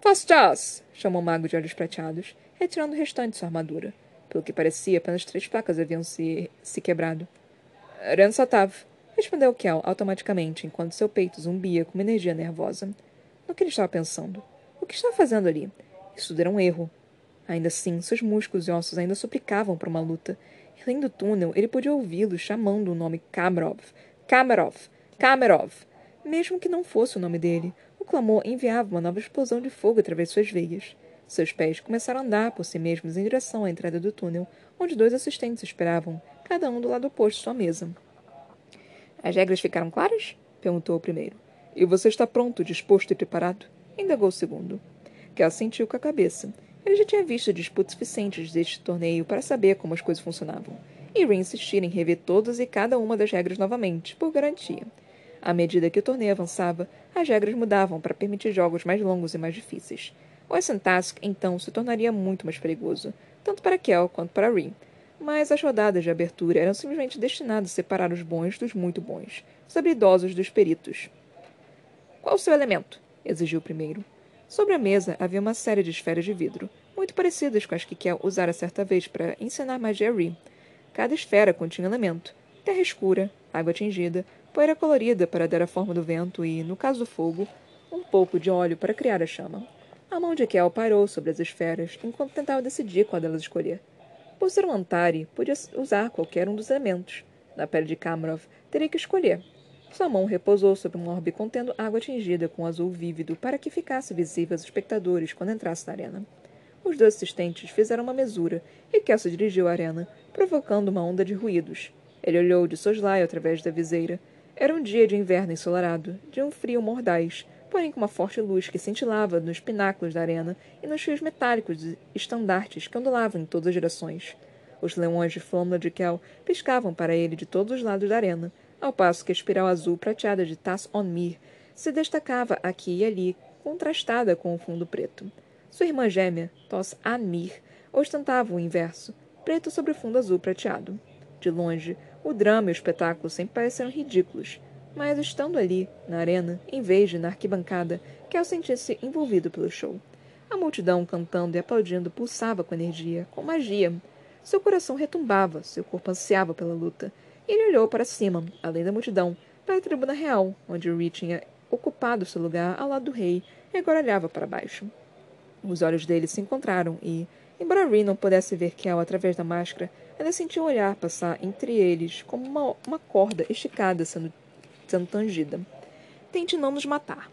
Fastas! chamou o mago de olhos prateados, retirando o restante de sua armadura. Pelo que parecia, apenas três placas haviam se, se quebrado. Rensatav, respondeu Kel automaticamente, enquanto seu peito zumbia com uma energia nervosa. No que ele estava pensando? O que estava fazendo ali? Isso era um erro. Ainda assim, seus músculos e ossos ainda suplicavam para uma luta. E além do túnel, ele podia ouvi-lo chamando o nome Kamarov. Kamarov! Kamarov! Mesmo que não fosse o nome dele, o clamor enviava uma nova explosão de fogo através de suas veias. Seus pés começaram a andar por si mesmos em direção à entrada do túnel, onde dois assistentes esperavam, cada um do lado oposto de sua mesa. As regras ficaram claras? perguntou o primeiro. E você está pronto, disposto e preparado? Indagou o segundo. Kel sentiu com a cabeça. Ele já tinha visto disputas suficientes deste torneio para saber como as coisas funcionavam, e iria insistir em rever todas e cada uma das regras novamente, por garantia. À medida que o torneio avançava, as regras mudavam para permitir jogos mais longos e mais difíceis. O Essen Task, então, se tornaria muito mais perigoso, tanto para Kel quanto para Rin. Mas as rodadas de abertura eram simplesmente destinadas a separar os bons dos muito bons, os habilidosos dos peritos. Qual o seu elemento? Exigiu o primeiro. Sobre a mesa havia uma série de esferas de vidro, muito parecidas com as que Kel usara certa vez para ensinar magia a Ri. Cada esfera continha elemento: terra escura, água tingida, poeira colorida para dar a forma do vento e, no caso do fogo, um pouco de óleo para criar a chama. A mão de Kel parou sobre as esferas enquanto tentava decidir qual delas escolher. Por ser um Antari, podia usar qualquer um dos elementos. Na pele de Kamarov, teria que escolher. Sua mão repousou sobre um orbe contendo água tingida com azul vívido para que ficasse visível aos espectadores quando entrasse na arena. Os dois assistentes fizeram uma mesura e Kel se dirigiu à arena, provocando uma onda de ruídos. Ele olhou de soslaio através da viseira. Era um dia de inverno ensolarado, de um frio mordaz, porém com uma forte luz que cintilava nos pináculos da arena e nos fios metálicos de estandartes que ondulavam em todas as direções. Os leões de flâmula de Kel piscavam para ele de todos os lados da arena, ao passo que a espiral azul prateada de Tas Onmir se destacava aqui e ali, contrastada com o fundo preto. Sua irmã gêmea, Tos Anmir, ostentava o inverso, preto sobre fundo azul prateado. De longe, o drama e o espetáculo sempre pareceram ridículos, mas estando ali, na arena, em vez de na arquibancada, Kel sentia-se envolvido pelo show. A multidão cantando e aplaudindo pulsava com energia, com magia. Seu coração retumbava, seu corpo ansiava pela luta, ele olhou para cima, além da multidão, para a tribuna real, onde Ree tinha ocupado seu lugar ao lado do rei e agora olhava para baixo. Os olhos dele se encontraram e, embora Ree não pudesse ver Kel através da máscara, ela sentiu um olhar passar entre eles como uma, uma corda esticada sendo, sendo tangida. Tente não nos matar.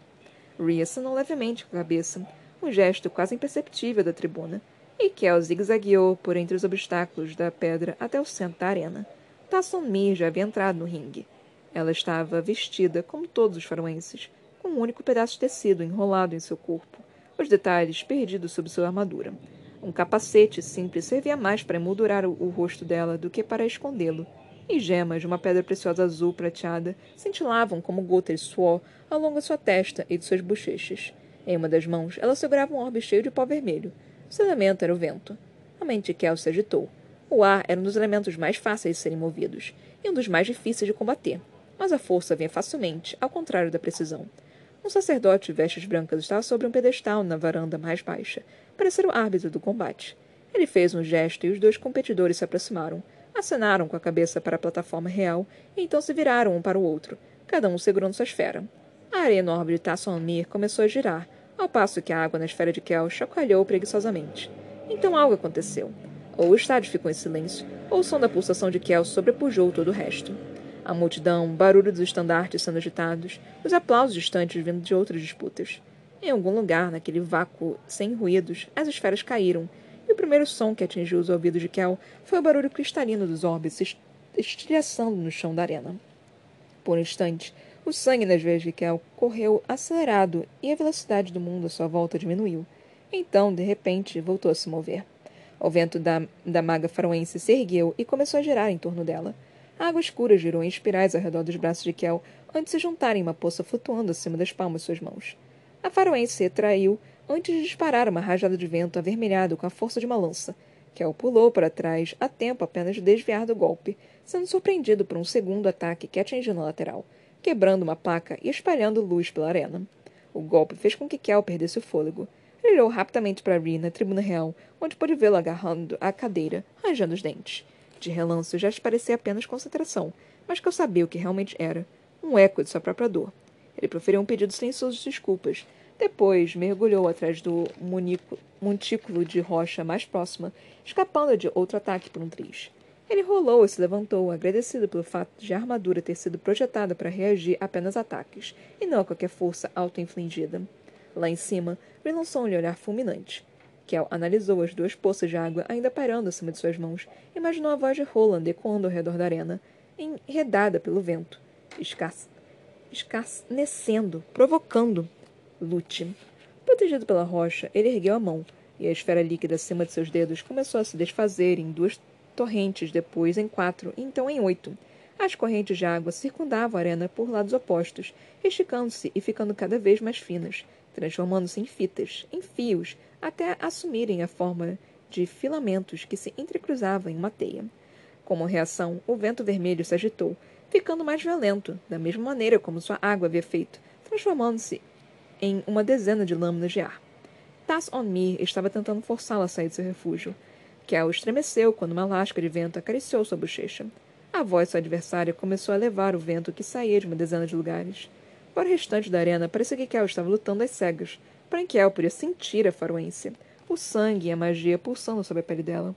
Ree acenou levemente com a cabeça, um gesto quase imperceptível da tribuna, e Kel zigue-zagueou por entre os obstáculos da pedra até o centro da arena. Tassomir já havia entrado no ringue. Ela estava vestida, como todos os faroenses, com um único pedaço de tecido enrolado em seu corpo, os detalhes perdidos sob sua armadura. Um capacete simples servia mais para emoldurar o, o rosto dela do que para escondê-lo, e gemas de uma pedra preciosa azul prateada cintilavam como gotas de suor ao longo de sua testa e de suas bochechas. Em uma das mãos, ela segurava um orbe cheio de pó vermelho. Seu elemento era o vento. A mente de Kel se agitou. O ar era um dos elementos mais fáceis de serem movidos e um dos mais difíceis de combater, mas a força vinha facilmente, ao contrário da precisão. Um sacerdote de vestes brancas estava sobre um pedestal na varanda mais baixa, para ser o árbitro do combate. Ele fez um gesto e os dois competidores se aproximaram, acenaram com a cabeça para a plataforma real e então se viraram um para o outro, cada um segurando sua esfera. A areia enorme de Tasson-Mir começou a girar, ao passo que a água na esfera de Kel chacoalhou preguiçosamente. Então algo aconteceu. Ou o estádio ficou em silêncio, ou o som da pulsação de Kel sobrepujou todo o resto. A multidão, o barulho dos estandartes sendo agitados, os aplausos distantes vindo de outras disputas. Em algum lugar, naquele vácuo sem ruídos, as esferas caíram, e o primeiro som que atingiu os ouvidos de Kel foi o barulho cristalino dos orbes estilhaçando no chão da arena. Por um instante, o sangue nas veias de Kel correu acelerado e a velocidade do mundo à sua volta diminuiu. Então, de repente, voltou a se mover. O vento da, da maga faroense se ergueu e começou a girar em torno dela. A água escura girou em espirais ao redor dos braços de Kel antes de se juntar em uma poça flutuando acima das palmas de suas mãos. A faroense se retraiu antes de disparar uma rajada de vento avermelhado com a força de uma lança. Kel pulou para trás a tempo apenas de desviar do golpe, sendo surpreendido por um segundo ataque que atingiu na lateral, quebrando uma placa e espalhando luz pela arena. O golpe fez com que Kel perdesse o fôlego. Olhou rapidamente para Ree na tribuna real, onde pôde vê-lo agarrando a cadeira, arranjando os dentes. De relance, gesto parecia apenas concentração, mas que eu sabia o que realmente era. Um eco de sua própria dor. Ele proferiu um pedido silencioso de desculpas. Depois, mergulhou atrás do montículo de rocha mais próxima, escapando de outro ataque por um triz. Ele rolou e se levantou, agradecido pelo fato de a armadura ter sido projetada para reagir a apenas ataques, e não a qualquer força auto-infligida. Lá em cima, Ray lançou um olhar fulminante. Kel analisou as duas poças de água ainda pairando acima de suas mãos. Imaginou a voz de Roland ecoando ao redor da arena, enredada pelo vento, escarnecendo, provocando. Lute. Protegido pela rocha, ele ergueu a mão, e a esfera líquida acima de seus dedos começou a se desfazer em duas torrentes, depois em quatro, e então em oito. As correntes de água circundavam a arena por lados opostos, esticando-se e ficando cada vez mais finas, transformando-se em fitas, em fios, até assumirem a forma de filamentos que se entrecruzavam em uma teia. Como reação, o vento vermelho se agitou, ficando mais violento, da mesma maneira como sua água havia feito, transformando-se em uma dezena de lâminas de ar. Tas Onmir estava tentando forçá-la a sair de seu refúgio. Kel estremeceu quando uma lasca de vento acariciou sua bochecha. A voz de sua adversária começou a levar o vento que saía de uma dezena de lugares. Para o restante da arena, parecia que Kel estava lutando às cegas. Porém, Kel podia sentir a faroência, o sangue e a magia pulsando sobre a pele dela.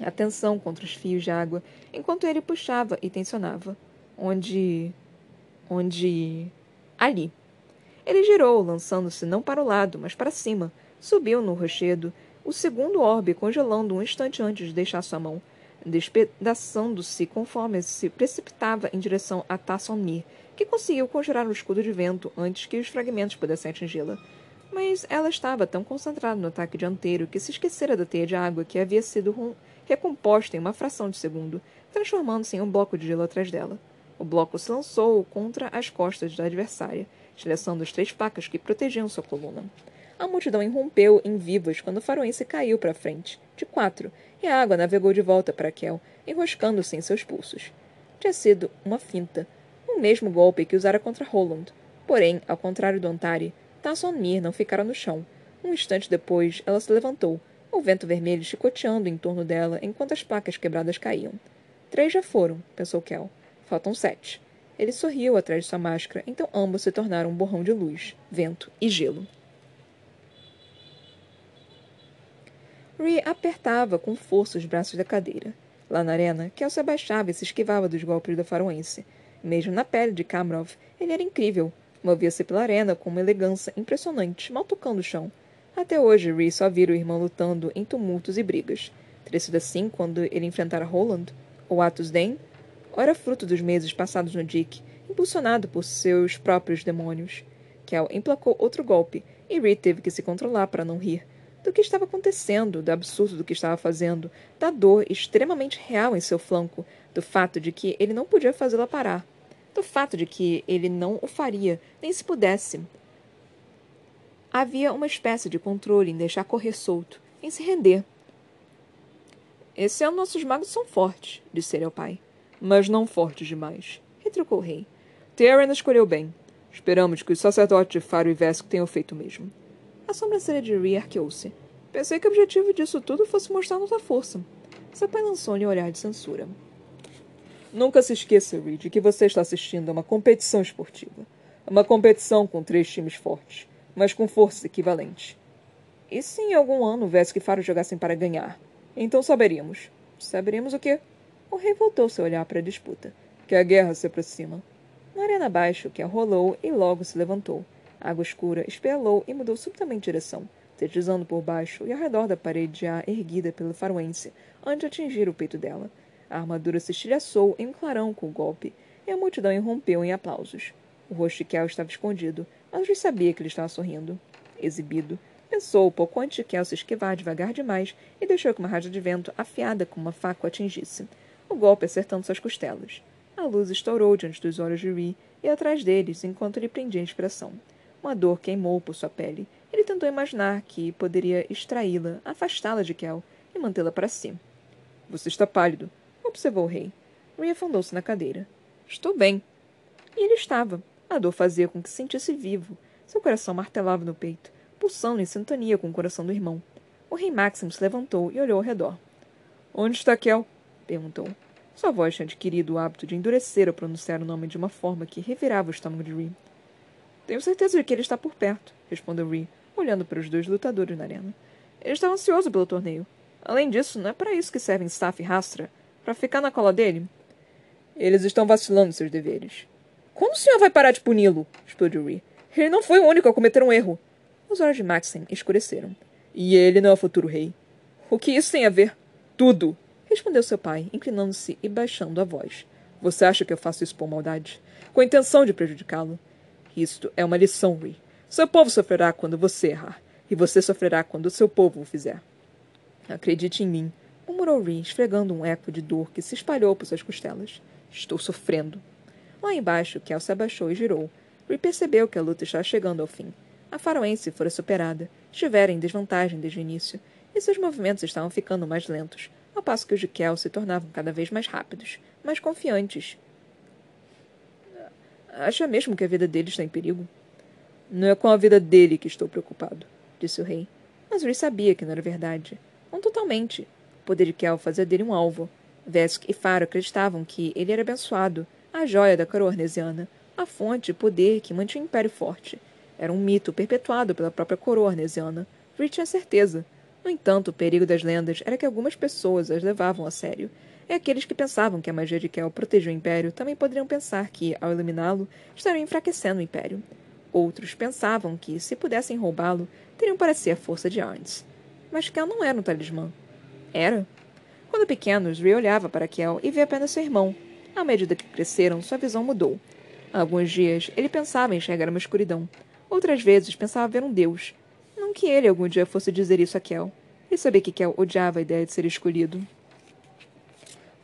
A tensão contra os fios de água, enquanto ele puxava e tensionava. Onde. Onde. Ali. Ele girou, lançando-se não para o lado, mas para cima. Subiu no rochedo, o segundo orbe congelando um instante antes de deixar sua mão, despedaçando-se conforme se precipitava em direção a Tassonmir, que conseguiu conjurar um escudo de vento antes que os fragmentos pudessem atingi-la. Mas ela estava tão concentrada no ataque dianteiro que se esquecera da teia de água que havia sido recomposta em uma fração de segundo, transformando-se em um bloco de gelo atrás dela. O bloco se lançou contra as costas da adversária, estilhaçando as três facas que protegiam sua coluna. A multidão irrompeu em vivas quando o faroense caiu para frente, de quatro, e a água navegou de volta para Kel, enroscando-se em seus pulsos. Tinha sido uma finta, o mesmo golpe que usara contra Roland. Porém, ao contrário do Antari, Mir não ficara no chão. Um instante depois, ela se levantou, o vento vermelho chicoteando em torno dela enquanto as placas quebradas caíam. Três já foram, pensou Kel. Faltam sete. Ele sorriu atrás de sua máscara, então ambos se tornaram um borrão de luz, vento e gelo. Rhea apertava com força os braços da cadeira. Lá na arena, Kel se abaixava e se esquivava dos golpes do faroense. Mesmo na pele de Kamrov, ele era incrível. Movia-se pela arena com uma elegância impressionante, mal tocando o chão. Até hoje, Rhea só vira o irmão lutando em tumultos e brigas. Teria assim quando ele enfrentara Roland? Ou Atos Dane? Ora fruto dos meses passados no Dick, impulsionado por seus próprios demônios. Kel emplacou outro golpe, e Rhea teve que se controlar para não rir do que estava acontecendo, do absurdo do que estava fazendo, da dor extremamente real em seu flanco, do fato de que ele não podia fazê-la parar, do fato de que ele não o faria, nem se pudesse. Havia uma espécie de controle em deixar correr solto, em se render. Esse ano nossos magos são fortes, disse ele ao pai. Mas não fortes demais, retrucou o rei. Tyrion escolheu bem. Esperamos que os sacerdotes de Faro e Vesco tenham feito o mesmo. A sobrancelha de Rhea arqueou-se. Pensei que o objetivo disso tudo fosse mostrar-nos a força. Seu pai lançou-lhe um olhar de censura. Nunca se esqueça, Reed, que você está assistindo a uma competição esportiva. Uma competição com três times fortes, mas com força equivalente. E se em algum ano Vesk e Faro jogassem para ganhar? Então saberíamos. Saberíamos o quê? O rei voltou seu olhar para a disputa. Que a guerra se aproxima. Na arena abaixo, que rolou e logo se levantou. A água escura espelou e mudou subitamente de direção, deslizando por baixo e ao redor da parede já erguida pelo faroense, antes de atingir o peito dela. A armadura se estilhaçou em um clarão com o golpe, e a multidão irrompeu em aplausos. O rosto de Kel estava escondido, mas já sabia que ele estava sorrindo. Exibido, pensou pouco antes de Kel se esquivar devagar demais e deixou que uma rádio de vento afiada como uma faca o atingisse, o golpe acertando suas costelas. A luz estourou diante dos olhos de Ree e atrás deles enquanto lhe prendia a inspiração. Uma dor queimou por sua pele. Ele tentou imaginar que poderia extraí-la, afastá-la de Kel e mantê-la para si. Você está pálido, observou o rei. Ray afundou-se na cadeira. Estou bem. E ele estava. A dor fazia com que se sentisse vivo. Seu coração martelava no peito, pulsando em sintonia com o coração do irmão. O rei Maxim se levantou e olhou ao redor. Onde está Kel? perguntou. Sua voz tinha adquirido o hábito de endurecer ao pronunciar o nome de uma forma que revirava o estômago de Ree. Tenho certeza de que ele está por perto, respondeu Ree, olhando para os dois lutadores na arena. Ele está ansioso pelo torneio. Além disso, não é para isso que servem Staff e Rastra? Para ficar na cola dele? Eles estão vacilando seus deveres. Como o senhor vai parar de puni-lo? explodiu Ree. Ele não foi o único a cometer um erro. Os olhos de Maxim escureceram. E ele não é o futuro rei. O que isso tem a ver? Tudo! respondeu seu pai, inclinando-se e baixando a voz. Você acha que eu faço isso por maldade? Com a intenção de prejudicá-lo? Isto é uma lição, Ree. Seu povo sofrerá quando você errar, e você sofrerá quando seu povo o fizer. Acredite em mim, murmurou Ree, esfregando um eco de dor que se espalhou por suas costelas. Estou sofrendo. Lá embaixo, Kel se abaixou e girou. Ree percebeu que a luta estava chegando ao fim. A faroense fora superada. Estivera em desvantagem desde o início, e seus movimentos estavam ficando mais lentos, ao passo que os de Kel se tornavam cada vez mais rápidos, mais confiantes, Acha mesmo que a vida dele está em perigo? Não é com a vida dele que estou preocupado, disse o rei. Mas Rhys sabia que não era verdade. Não totalmente. Poder de Kel fazia dele um alvo. Vesk e Faro acreditavam que ele era abençoado, a joia da coroa arnesiana, a fonte e poder que mantinha o império forte. Era um mito perpetuado pela própria coroa arnesiana. Rhys tinha certeza. No entanto, o perigo das lendas era que algumas pessoas as levavam a sério. E aqueles que pensavam que a magia de Kel protegia o Império também poderiam pensar que, ao eliminá-lo, estariam enfraquecendo o Império. Outros pensavam que, se pudessem roubá-lo, teriam para si a força de Arns. Mas Kel não era um talismã. Era. Quando pequenos, Ree olhava para Kel e via apenas seu irmão. À medida que cresceram, sua visão mudou. Alguns dias, ele pensava em enxergar uma escuridão. Outras vezes, pensava ver um deus. Não que ele algum dia fosse dizer isso a Kel. Ele sabia que Kel odiava a ideia de ser escolhido.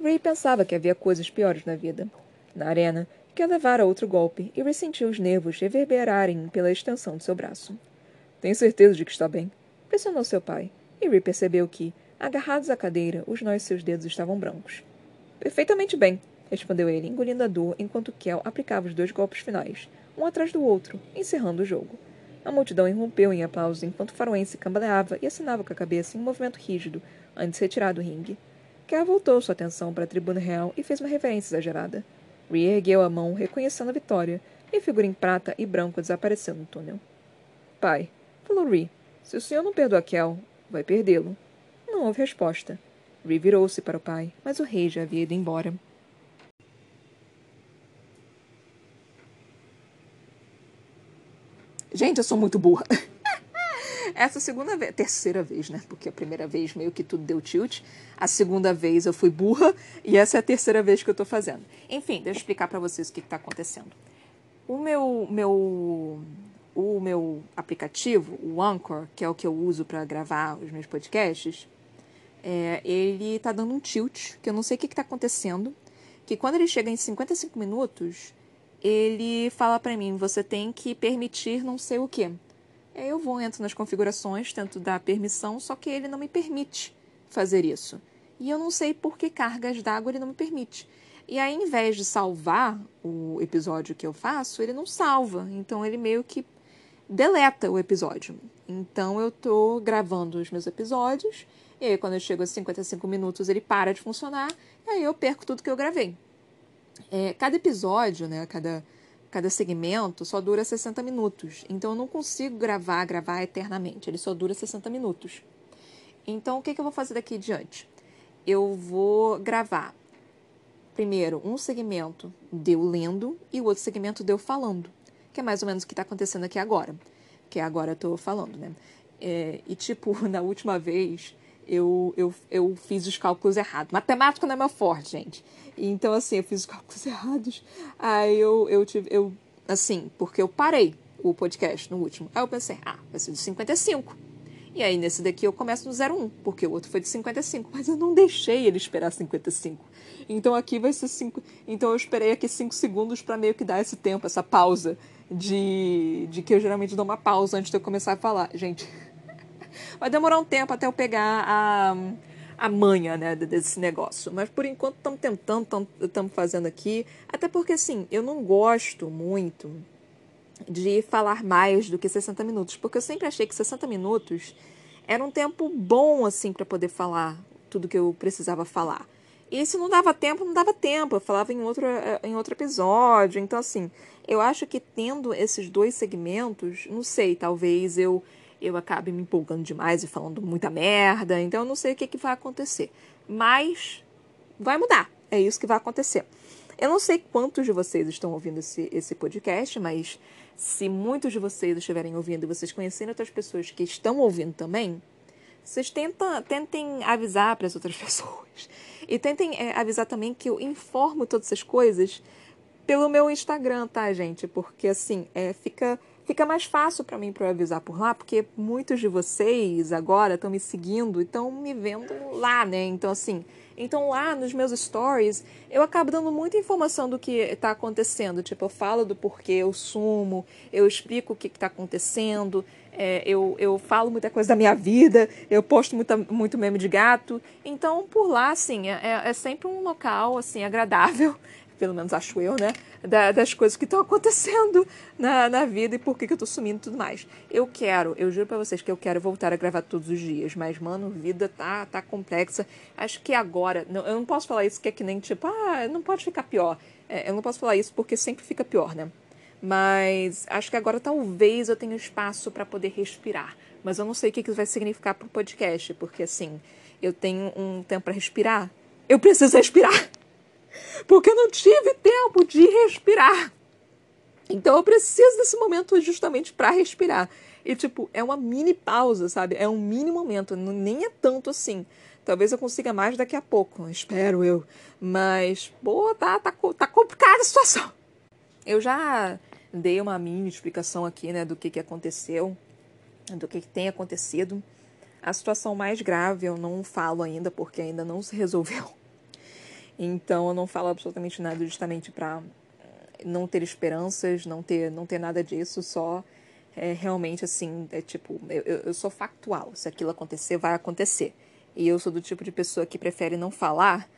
Ray pensava que havia coisas piores na vida. Na arena, Kel levara outro golpe e Ray sentiu os nervos reverberarem pela extensão de seu braço. Tem certeza de que está bem? Pressionou seu pai, e Ray percebeu que, agarrados à cadeira, os nós de seus dedos estavam brancos. Perfeitamente bem, respondeu ele, engolindo a dor enquanto Kel aplicava os dois golpes finais, um atrás do outro, encerrando o jogo. A multidão irrompeu em aplausos enquanto o faroense cambaleava e assinava com a cabeça em um movimento rígido, antes de retirar do ringue. Kel voltou sua atenção para a tribuna real e fez uma reverência exagerada. Rhea ergueu a mão, reconhecendo a vitória, e a figura em prata e branco desapareceu no túnel. Pai, falou Rhea, se o senhor não perdoa Kel, vai perdê-lo. Não houve resposta. Rhea virou-se para o pai, mas o rei já havia ido embora. Gente, eu sou muito burra. <laughs> Essa segunda vez, terceira vez, né? Porque a primeira vez meio que tudo deu tilt. A segunda vez eu fui burra e essa é a terceira vez que eu tô fazendo. Enfim, deixa eu explicar para vocês o que, que tá acontecendo. O meu, meu, o meu aplicativo, o Anchor, que é o que eu uso para gravar os meus podcasts, é, ele tá dando um tilt, que eu não sei o que, que tá acontecendo. Que quando ele chega em 55 minutos, ele fala para mim, você tem que permitir não sei o quê. Eu vou, entro nas configurações, tento dar permissão, só que ele não me permite fazer isso. E eu não sei por que cargas d'água ele não me permite. E aí, em vez de salvar o episódio que eu faço, ele não salva. Então, ele meio que deleta o episódio. Então, eu tô gravando os meus episódios, e aí, quando eu chego a 55 minutos, ele para de funcionar, e aí eu perco tudo que eu gravei. É, cada episódio, né, cada, cada segmento só dura 60 minutos. Então eu não consigo gravar, gravar eternamente. Ele só dura 60 minutos. Então o que, que eu vou fazer daqui diante? Eu vou gravar primeiro um segmento deu lendo e o outro segmento deu falando, que é mais ou menos o que está acontecendo aqui agora, que agora eu estou falando, né? É, e tipo, <laughs> na última vez eu, eu, eu fiz os cálculos errados. Matemática não é meu forte, gente. Então, assim, eu fiz os cálculos <laughs> errados. Aí eu, eu tive. Eu, assim, porque eu parei o podcast no último. Aí eu pensei, ah, vai ser de 55. E aí nesse daqui eu começo no 01, porque o outro foi de 55, mas eu não deixei ele esperar 55. Então aqui vai ser 5. Então eu esperei aqui 5 segundos para meio que dar esse tempo, essa pausa de, de que eu geralmente dou uma pausa antes de eu começar a falar. Gente, <laughs> Vai demorar um tempo até eu pegar a, a manha né, desse negócio. Mas por enquanto estamos tentando, estamos fazendo aqui. Até porque, assim, eu não gosto muito de falar mais do que 60 minutos. Porque eu sempre achei que 60 minutos era um tempo bom, assim, para poder falar tudo que eu precisava falar. E se não dava tempo, não dava tempo. Eu falava em outro, em outro episódio. Então, assim, eu acho que tendo esses dois segmentos, não sei, talvez eu eu acabe me empolgando demais e falando muita merda. Então eu não sei o que, que vai acontecer. Mas vai mudar. É isso que vai acontecer. Eu não sei quantos de vocês estão ouvindo esse, esse podcast, mas se muitos de vocês estiverem ouvindo e vocês conhecerem outras pessoas que estão ouvindo também, vocês tenta, tentem avisar para as outras <laughs> pessoas. E tentem é, avisar também que eu informo todas essas coisas pelo meu Instagram, tá, gente? Porque assim, é, fica fica mais fácil para mim para avisar por lá, porque muitos de vocês agora estão me seguindo e estão me vendo lá, né? Então, assim, então lá nos meus stories eu acabo dando muita informação do que está acontecendo. Tipo, eu falo do porquê eu sumo, eu explico o que está acontecendo, é, eu, eu falo muita coisa da minha vida, eu posto muita, muito meme de gato. Então, por lá, assim, é, é sempre um local, assim, agradável pelo menos acho eu, né? Da, das coisas que estão acontecendo na, na vida e por que, que eu tô sumindo e tudo mais. Eu quero, eu juro para vocês que eu quero voltar a gravar todos os dias, mas, mano, vida tá, tá complexa. Acho que agora, não, eu não posso falar isso que é que nem tipo, ah, não pode ficar pior. É, eu não posso falar isso porque sempre fica pior, né? Mas acho que agora talvez eu tenha espaço para poder respirar mas eu não sei o que isso vai significar pro podcast, porque assim, eu tenho um tempo para respirar. Eu preciso respirar! Porque eu não tive tempo de respirar. Então eu preciso desse momento justamente para respirar. E, tipo, é uma mini pausa, sabe? É um mini momento, nem é tanto assim. Talvez eu consiga mais daqui a pouco, espero eu. Mas, pô, tá, tá, tá complicada a situação. Eu já dei uma mini explicação aqui, né, do que, que aconteceu, do que, que tem acontecido. A situação mais grave eu não falo ainda, porque ainda não se resolveu. Então eu não falo absolutamente nada justamente para não ter esperanças, não ter, não ter nada disso, só é realmente assim, é tipo, eu, eu sou factual. Se aquilo acontecer, vai acontecer. E eu sou do tipo de pessoa que prefere não falar,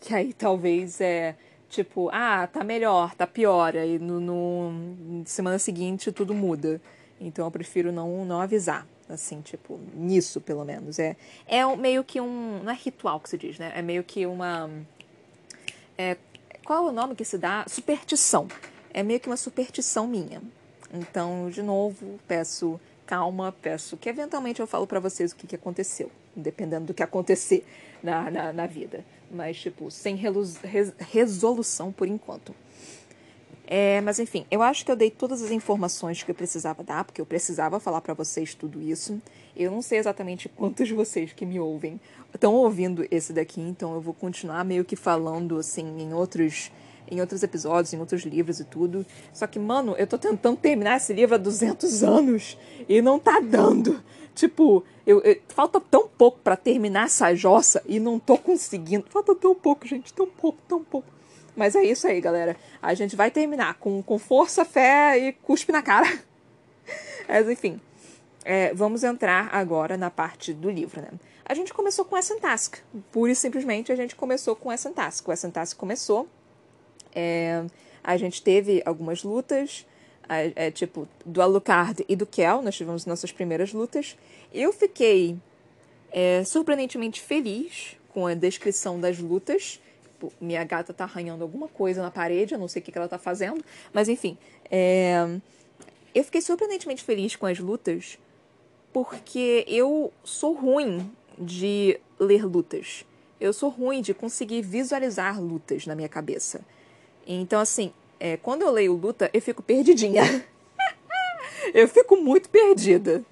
que aí talvez é tipo, ah, tá melhor, tá pior, aí no, no semana seguinte tudo muda. Então eu prefiro não, não avisar, assim, tipo, nisso pelo menos. É, é meio que um. Não é ritual que se diz, né? É meio que uma. É, qual é o nome que se dá? Superstição. É meio que uma superstição minha. Então, de novo, peço calma, peço que eventualmente eu falo para vocês o que, que aconteceu, dependendo do que acontecer na, na, na vida. Mas, tipo, sem resolução por enquanto. É, mas enfim, eu acho que eu dei todas as informações que eu precisava dar, porque eu precisava falar para vocês tudo isso. Eu não sei exatamente quantos de vocês que me ouvem estão ouvindo esse daqui, então eu vou continuar meio que falando assim em outros em outros episódios, em outros livros e tudo. Só que, mano, eu tô tentando terminar esse livro há 200 <laughs> anos e não tá dando. Tipo, eu, eu falta tão pouco para terminar essa jossa e não tô conseguindo. Falta tão pouco, gente, tão pouco, tão pouco. Mas é isso aí, galera. A gente vai terminar com, com força, fé e cuspe na cara. <laughs> Mas enfim, é, vamos entrar agora na parte do livro, né? A gente começou com essa task. Pura e simplesmente a gente começou com essa task. O essa task começou é, a gente teve algumas lutas, é, tipo, do Alucard e do Kel, nós tivemos nossas primeiras lutas. Eu fiquei é, surpreendentemente feliz com a descrição das lutas. Tipo, minha gata tá arranhando alguma coisa na parede, eu não sei o que, que ela tá fazendo, mas enfim. É, eu fiquei surpreendentemente feliz com as lutas, porque eu sou ruim de ler lutas. Eu sou ruim de conseguir visualizar lutas na minha cabeça. Então, assim, é, quando eu leio luta, eu fico perdidinha. <laughs> eu fico muito perdida.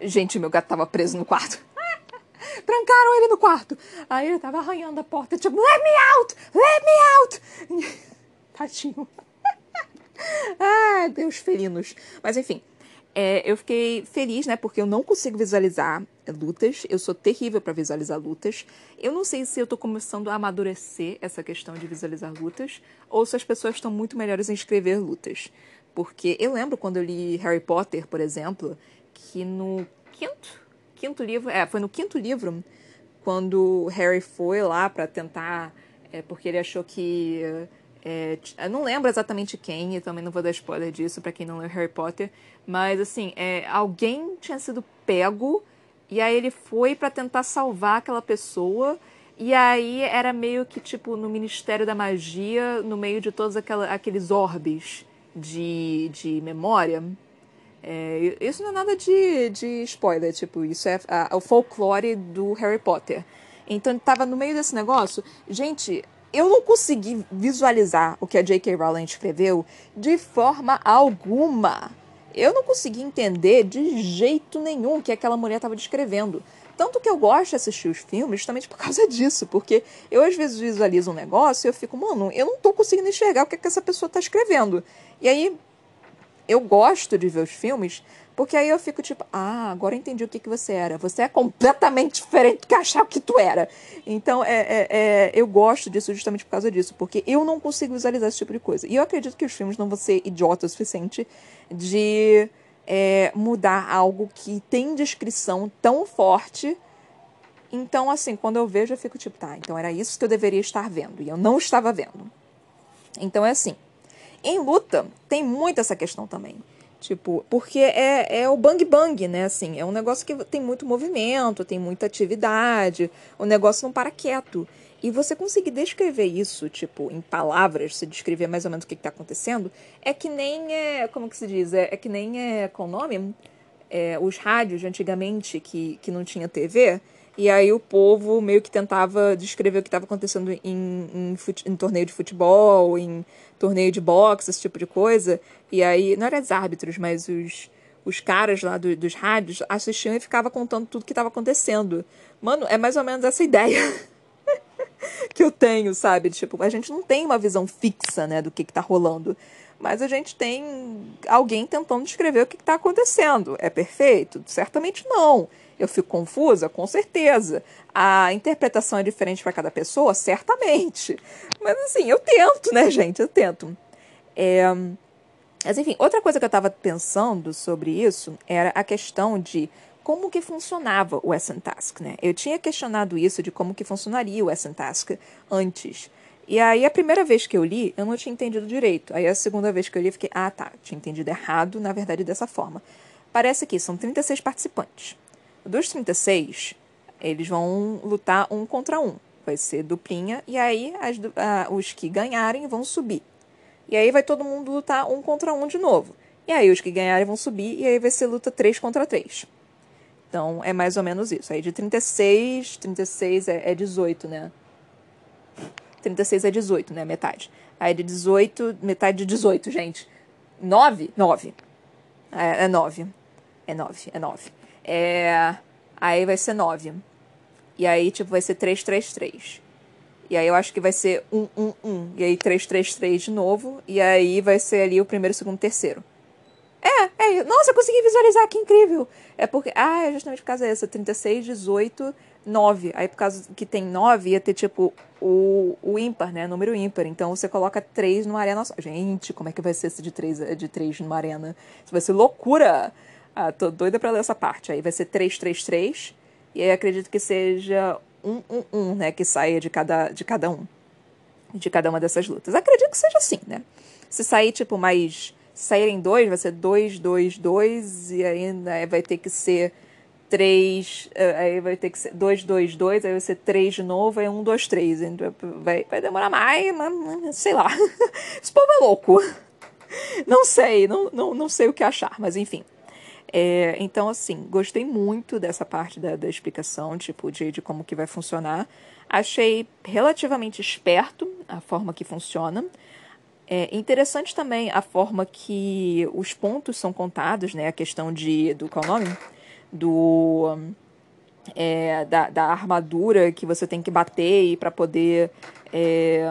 Gente, meu gato tava preso no quarto. <laughs> Trancaram ele no quarto. Aí ele tava arranhando a porta, tipo, let me out! Let me out! <laughs> Tadinho. ah, Deus felinos. Mas enfim, é, eu fiquei feliz, né? Porque eu não consigo visualizar lutas. Eu sou terrível para visualizar lutas. Eu não sei se eu tô começando a amadurecer essa questão de visualizar lutas ou se as pessoas estão muito melhores em escrever lutas. Porque eu lembro quando eu li Harry Potter, por exemplo, que no quinto, quinto livro, é, foi no quinto livro, quando Harry foi lá para tentar, é, porque ele achou que é, eu não lembro exatamente quem, e também não vou dar spoiler disso para quem não leu Harry Potter, mas assim, é, alguém tinha sido pego e aí ele foi para tentar salvar aquela pessoa. E aí era meio que tipo no Ministério da Magia, no meio de todos aquela, aqueles orbes de, de memória. É, isso não é nada de, de spoiler, tipo, isso é a, o folclore do Harry Potter. Então ele tava no meio desse negócio. Gente, eu não consegui visualizar o que a J.K. Rowling escreveu de forma alguma. Eu não consegui entender de jeito nenhum o que aquela mulher estava descrevendo. Tanto que eu gosto de assistir os filmes justamente por causa disso, porque eu às vezes visualizo um negócio e eu fico, mano, eu não tô conseguindo enxergar o que, é que essa pessoa está escrevendo. E aí eu gosto de ver os filmes porque aí eu fico tipo, ah, agora entendi o que, que você era. Você é completamente diferente do que achava que tu era. Então, é, é, é, eu gosto disso justamente por causa disso, porque eu não consigo visualizar esse tipo de coisa. E eu acredito que os filmes não vão ser idiotas o suficiente de é, mudar algo que tem descrição tão forte. Então, assim, quando eu vejo, eu fico tipo, tá, então era isso que eu deveria estar vendo. E eu não estava vendo. Então é assim. Em luta, tem muito essa questão também. Tipo, porque é, é o bang bang, né? Assim, é um negócio que tem muito movimento, tem muita atividade, o negócio não para quieto. E você conseguir descrever isso, tipo, em palavras, se descrever mais ou menos o que está acontecendo, é que nem é. Como que se diz? É, é que nem é. Qual o nome? é, os rádios antigamente que, que não tinha TV, e aí o povo meio que tentava descrever o que estava acontecendo em, em, em, torneio de futebol, em torneio de boxe, esse tipo de coisa. E aí, não eram os árbitros, mas os, os caras lá do, dos rádios assistiam e ficavam contando tudo que estava acontecendo. Mano, é mais ou menos essa ideia <laughs> que eu tenho, sabe? Tipo, a gente não tem uma visão fixa, né, do que, que tá rolando mas a gente tem alguém tentando descrever o que está acontecendo. É perfeito? Certamente não. Eu fico confusa? Com certeza. A interpretação é diferente para cada pessoa? Certamente. Mas assim, eu tento, né, gente? Eu tento. É... Mas enfim, outra coisa que eu estava pensando sobre isso era a questão de como que funcionava o SN Task, né? Eu tinha questionado isso de como que funcionaria o SN Task antes. E aí, a primeira vez que eu li, eu não tinha entendido direito. Aí, a segunda vez que eu li, eu fiquei, ah, tá, tinha entendido errado, na verdade, dessa forma. Parece que são 36 participantes. Dos 36, eles vão lutar um contra um. Vai ser duplinha, e aí as, os que ganharem vão subir. E aí vai todo mundo lutar um contra um de novo. E aí os que ganharem vão subir, e aí vai ser luta 3 contra 3. Então é mais ou menos isso. Aí de 36, 36 é, é 18, né? 36 é 18, né? Metade. Aí de 18, metade de 18, gente. 9? 9. É, é 9. É 9, é 9. É, aí vai ser 9. E aí, tipo, vai ser 3, 3, 3. E aí eu acho que vai ser 1, 1, 1. E aí 3, 3, 3 de novo. E aí vai ser ali o primeiro, segundo, terceiro. É, é. Nossa, eu consegui visualizar, que incrível. É porque. Ah, é justamente por causa dessa. 36, 18, 9. Aí por causa que tem 9, ia ter tipo o, o ímpar, né? Número ímpar. Então você coloca 3 numa arena só. Gente, como é que vai ser esse de 3, de 3 numa arena? Isso vai ser loucura! Ah, tô doida pra ler essa parte. Aí vai ser 3, 3, 3. E aí acredito que seja 1, 1, 1, né? Que saia de cada, de cada um. De cada uma dessas lutas. Acredito que seja assim, né? Se sair, tipo, mais. Se saírem dois, vai ser 2, 2, 2. E aí né, vai ter que ser 3, eh, aí vai ter que ser 2, 2, 2, aí vai ser 3 de novo, aí 1, 2, 3. Vai, vai demorar mais, mas sei lá. <laughs> Esse povo é louco. Não sei, não, não, não sei o que achar, mas enfim. É, então, assim, gostei muito dessa parte da, da explicação, tipo, de, de como que vai funcionar. Achei relativamente esperto a forma que funciona. É interessante também a forma que os pontos são contados, né? A questão de. do qual nome? do é, da, da, armadura que você tem que bater para poder é,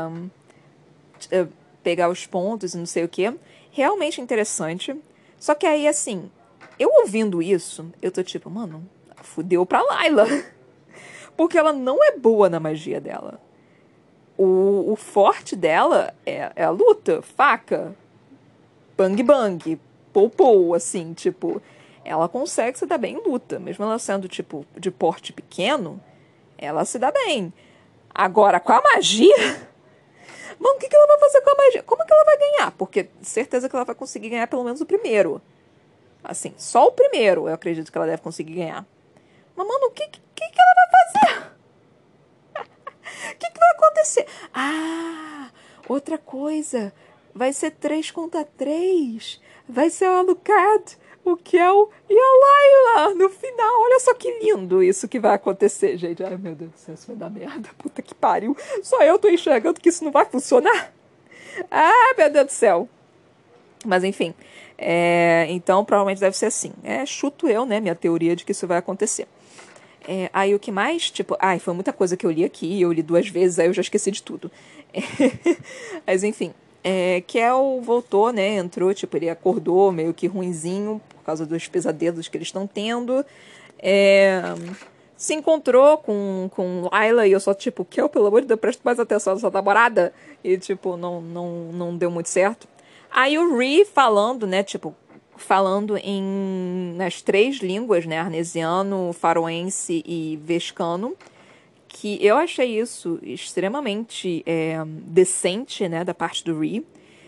é, pegar os pontos e não sei o que. Realmente interessante. Só que aí, assim, eu ouvindo isso, eu tô tipo, mano, fudeu pra Layla. <laughs> Porque ela não é boa na magia dela. O, o forte dela é, é a luta, faca, bang bang, pou pou, assim, tipo ela consegue se dar bem em luta. Mesmo ela sendo, tipo, de porte pequeno, ela se dá bem. Agora, com a magia. <laughs> Mano, o que, que ela vai fazer com a magia? Como que ela vai ganhar? Porque certeza que ela vai conseguir ganhar pelo menos o primeiro. Assim, só o primeiro eu acredito que ela deve conseguir ganhar. Mas, mano, o que, que, que ela vai fazer? <laughs> O que, que vai acontecer? Ah, outra coisa. Vai ser 3 contra 3. Vai ser o Alucard o Kel e a Laila no final. Olha só que lindo isso que vai acontecer, gente. Ai, meu Deus do céu, isso vai dar merda. Puta que pariu. Só eu tô enxergando que isso não vai funcionar. Ah, meu Deus do céu. Mas enfim. É, então, provavelmente deve ser assim. É, chuto eu, né? Minha teoria de que isso vai acontecer. É, aí o que mais? Tipo, ai, foi muita coisa que eu li aqui, eu li duas vezes, aí eu já esqueci de tudo. É, <laughs> mas enfim, é, Kel voltou, né? Entrou, tipo, ele acordou meio que ruinzinho por causa dos pesadelos que eles estão tendo. É, se encontrou com, com Layla e eu só, tipo, Kel, pelo amor de Deus, presta mais atenção sua namorada. E, tipo, não, não, não deu muito certo. Aí o Ree falando, né? Tipo, falando em nas três línguas, né? Arnesiano, faroense e vescano que eu achei isso extremamente é, decente, né, da parte do Ree.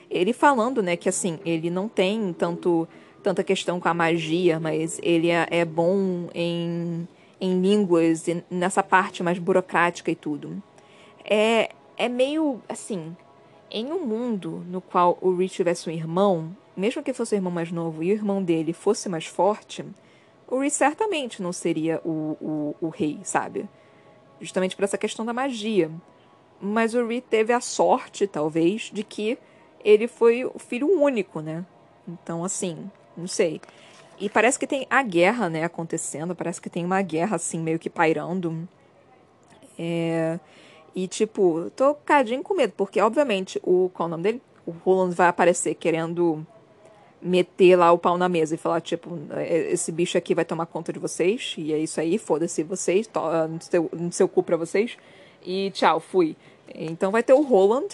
Ele falando, né, que assim, ele não tem tanto tanta questão com a magia, mas ele é, é bom em, em línguas, e nessa parte mais burocrática e tudo. É, é meio, assim, em um mundo no qual o Ree tivesse um irmão, mesmo que fosse o irmão mais novo e o irmão dele fosse mais forte, o Ree certamente não seria o, o, o rei, sabe? Justamente por essa questão da magia. Mas o Ree teve a sorte, talvez, de que ele foi o filho único, né? Então, assim, não sei. E parece que tem a guerra, né, acontecendo. Parece que tem uma guerra, assim, meio que pairando. É... E, tipo, tô cadinho com medo, porque, obviamente, o. Qual é o nome dele? O Roland vai aparecer querendo meter lá o pau na mesa e falar, tipo, é, esse bicho aqui vai tomar conta de vocês, e é isso aí, foda-se vocês, no seu, no seu cu pra vocês, e tchau, fui. Então vai ter o Roland.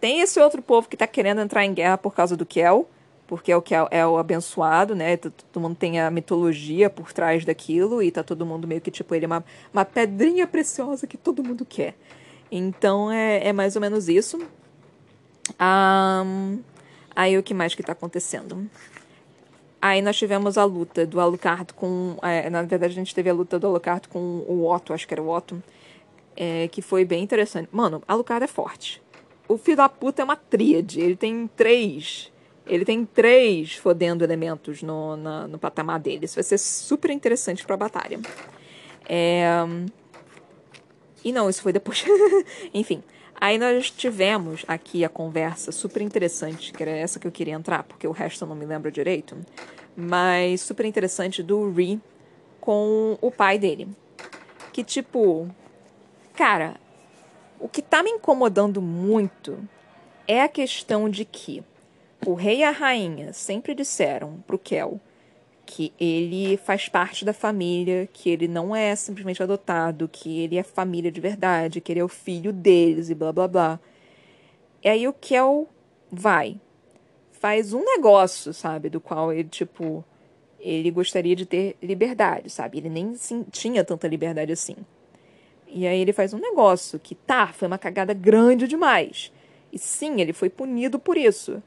Tem esse outro povo que tá querendo entrar em guerra por causa do Kel, porque é o Kel é o abençoado, né? Todo mundo tem a mitologia por trás daquilo, e tá todo mundo meio que, tipo, ele é uma, uma pedrinha preciosa que todo mundo quer. Então é, é mais ou menos isso. Um, Aí o que mais que tá acontecendo? Aí nós tivemos a luta do Alucard com. É, na verdade, a gente teve a luta do Alucard com o Otto, acho que era o Otto. É, que foi bem interessante. Mano, Alucard é forte. O filho da puta é uma tríade. Ele tem três. Ele tem três fodendo elementos no, na, no patamar dele. Isso vai ser super interessante pra batalha. É... E não, isso foi depois. <laughs> Enfim. Aí nós tivemos aqui a conversa super interessante, que era essa que eu queria entrar, porque o resto eu não me lembro direito, mas super interessante do Ree com o pai dele. Que tipo, cara, o que tá me incomodando muito é a questão de que o rei e a rainha sempre disseram pro Kel que ele faz parte da família, que ele não é simplesmente adotado, que ele é família de verdade, que ele é o filho deles e blá blá blá. E aí o Kel vai, faz um negócio, sabe, do qual ele, tipo, ele gostaria de ter liberdade, sabe? Ele nem tinha tanta liberdade assim. E aí ele faz um negócio que, tá, foi uma cagada grande demais. E sim, ele foi punido por isso.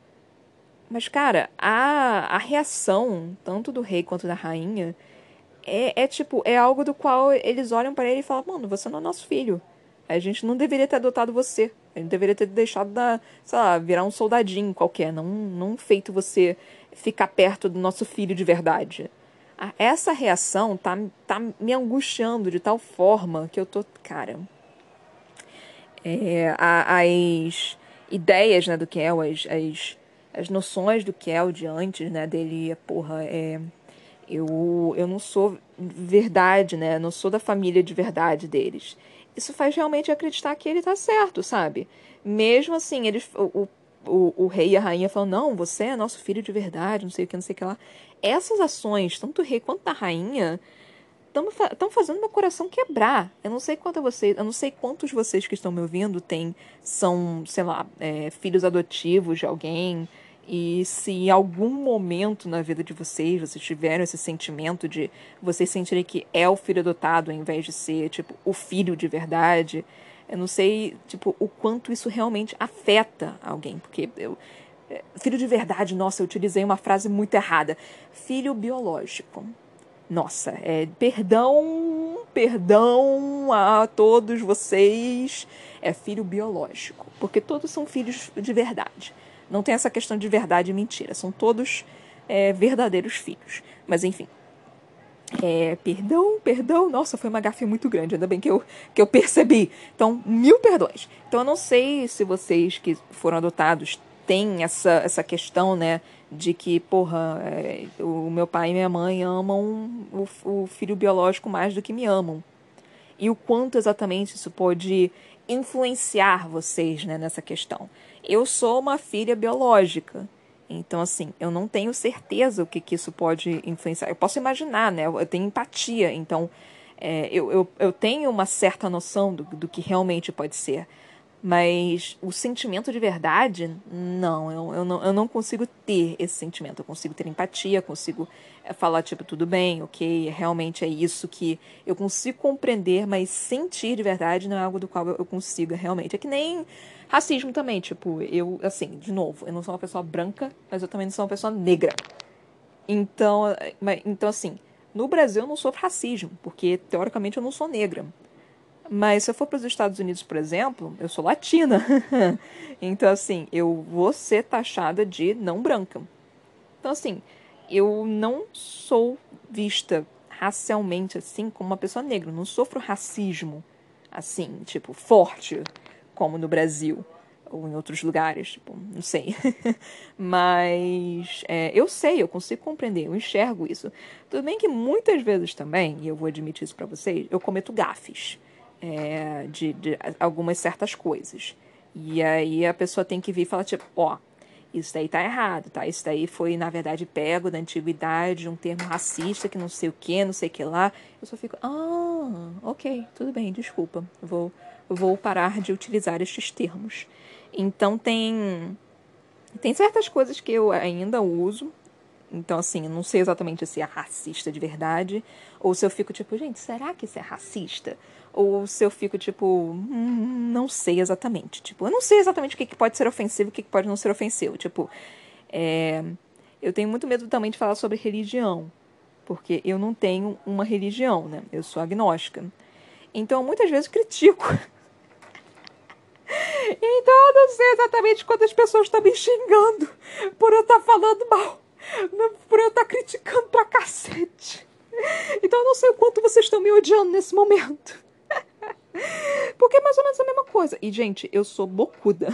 Mas, cara, a, a reação, tanto do rei quanto da rainha, é, é tipo, é algo do qual eles olham para ele e falam, mano, você não é nosso filho. A gente não deveria ter adotado você. A gente deveria ter deixado da, sei lá, virar um soldadinho qualquer, não, não feito você ficar perto do nosso filho de verdade. Essa reação tá, tá me angustiando de tal forma que eu tô, cara. É, as ideias né, do que é, as, as as noções do Kel de antes, né, dele, porra, é, eu, eu não sou verdade, né, não sou da família de verdade deles. Isso faz realmente acreditar que ele tá certo, sabe? Mesmo assim, eles, o, o, o rei e a rainha falam, não, você é nosso filho de verdade, não sei o que, não sei o que lá. Essas ações, tanto o rei quanto da rainha, estão fazendo meu coração quebrar. Eu não sei quanto vocês, eu não sei quantos vocês que estão me ouvindo têm, são, sei lá, é, filhos adotivos de alguém, e se em algum momento na vida de vocês vocês tiveram esse sentimento de vocês sentirem que é o filho adotado ao invés de ser, tipo, o filho de verdade, eu não sei, tipo, o quanto isso realmente afeta alguém. Porque eu. É, filho de verdade, nossa, eu utilizei uma frase muito errada. Filho biológico. Nossa, é, perdão, perdão a todos vocês. É filho biológico. Porque todos são filhos de verdade. Não tem essa questão de verdade e mentira. São todos é, verdadeiros filhos. Mas enfim. É, perdão, perdão. Nossa, foi uma gafe muito grande. Ainda bem que eu, que eu percebi. Então, mil perdões. Então, eu não sei se vocês que foram adotados têm essa, essa questão, né? De que, porra, é, o meu pai e minha mãe amam o, o filho biológico mais do que me amam. E o quanto exatamente isso pode influenciar vocês né, nessa questão. Eu sou uma filha biológica. Então, assim, eu não tenho certeza o que, que isso pode influenciar. Eu posso imaginar, né? Eu tenho empatia. Então, é, eu, eu, eu tenho uma certa noção do, do que realmente pode ser. Mas o sentimento de verdade, não eu, eu não, eu não consigo ter esse sentimento. Eu consigo ter empatia, consigo é, falar, tipo, tudo bem, ok, realmente é isso que eu consigo compreender, mas sentir de verdade não é algo do qual eu, eu consiga realmente. É que nem racismo também, tipo, eu, assim, de novo, eu não sou uma pessoa branca, mas eu também não sou uma pessoa negra. Então, então assim, no Brasil eu não sofro racismo, porque teoricamente eu não sou negra. Mas se eu for para os Estados Unidos, por exemplo, eu sou latina. <laughs> então, assim, eu vou ser taxada de não branca. Então, assim, eu não sou vista racialmente, assim, como uma pessoa negra. não sofro racismo, assim, tipo, forte, como no Brasil ou em outros lugares, tipo, não sei. <laughs> Mas é, eu sei, eu consigo compreender, eu enxergo isso. Tudo bem que muitas vezes também, e eu vou admitir isso para vocês, eu cometo gafes é, de, de, algumas certas coisas. E aí a pessoa tem que vir e falar, tipo, ó, isso daí tá errado, tá? Isso daí foi, na verdade, pego da antiguidade, um termo racista que não sei o que, não sei o que lá. Eu só fico, ah, ok, tudo bem, desculpa, vou, vou parar de utilizar estes termos. Então tem tem certas coisas que eu ainda uso. Então, assim, não sei exatamente se é racista de verdade. Ou se eu fico tipo, gente, será que isso é racista? Ou se eu fico tipo, hum, não sei exatamente. Tipo, eu não sei exatamente o que, que pode ser ofensivo e o que, que pode não ser ofensivo. Tipo, é, eu tenho muito medo também de falar sobre religião. Porque eu não tenho uma religião, né? Eu sou agnóstica. Então, muitas vezes <laughs> critico então eu não sei exatamente quantas pessoas estão me xingando por eu estar tá falando mal, por eu estar tá criticando pra cacete. Então eu não sei o quanto vocês estão me odiando nesse momento. Porque é mais ou menos a mesma coisa. E, gente, eu sou bocuda.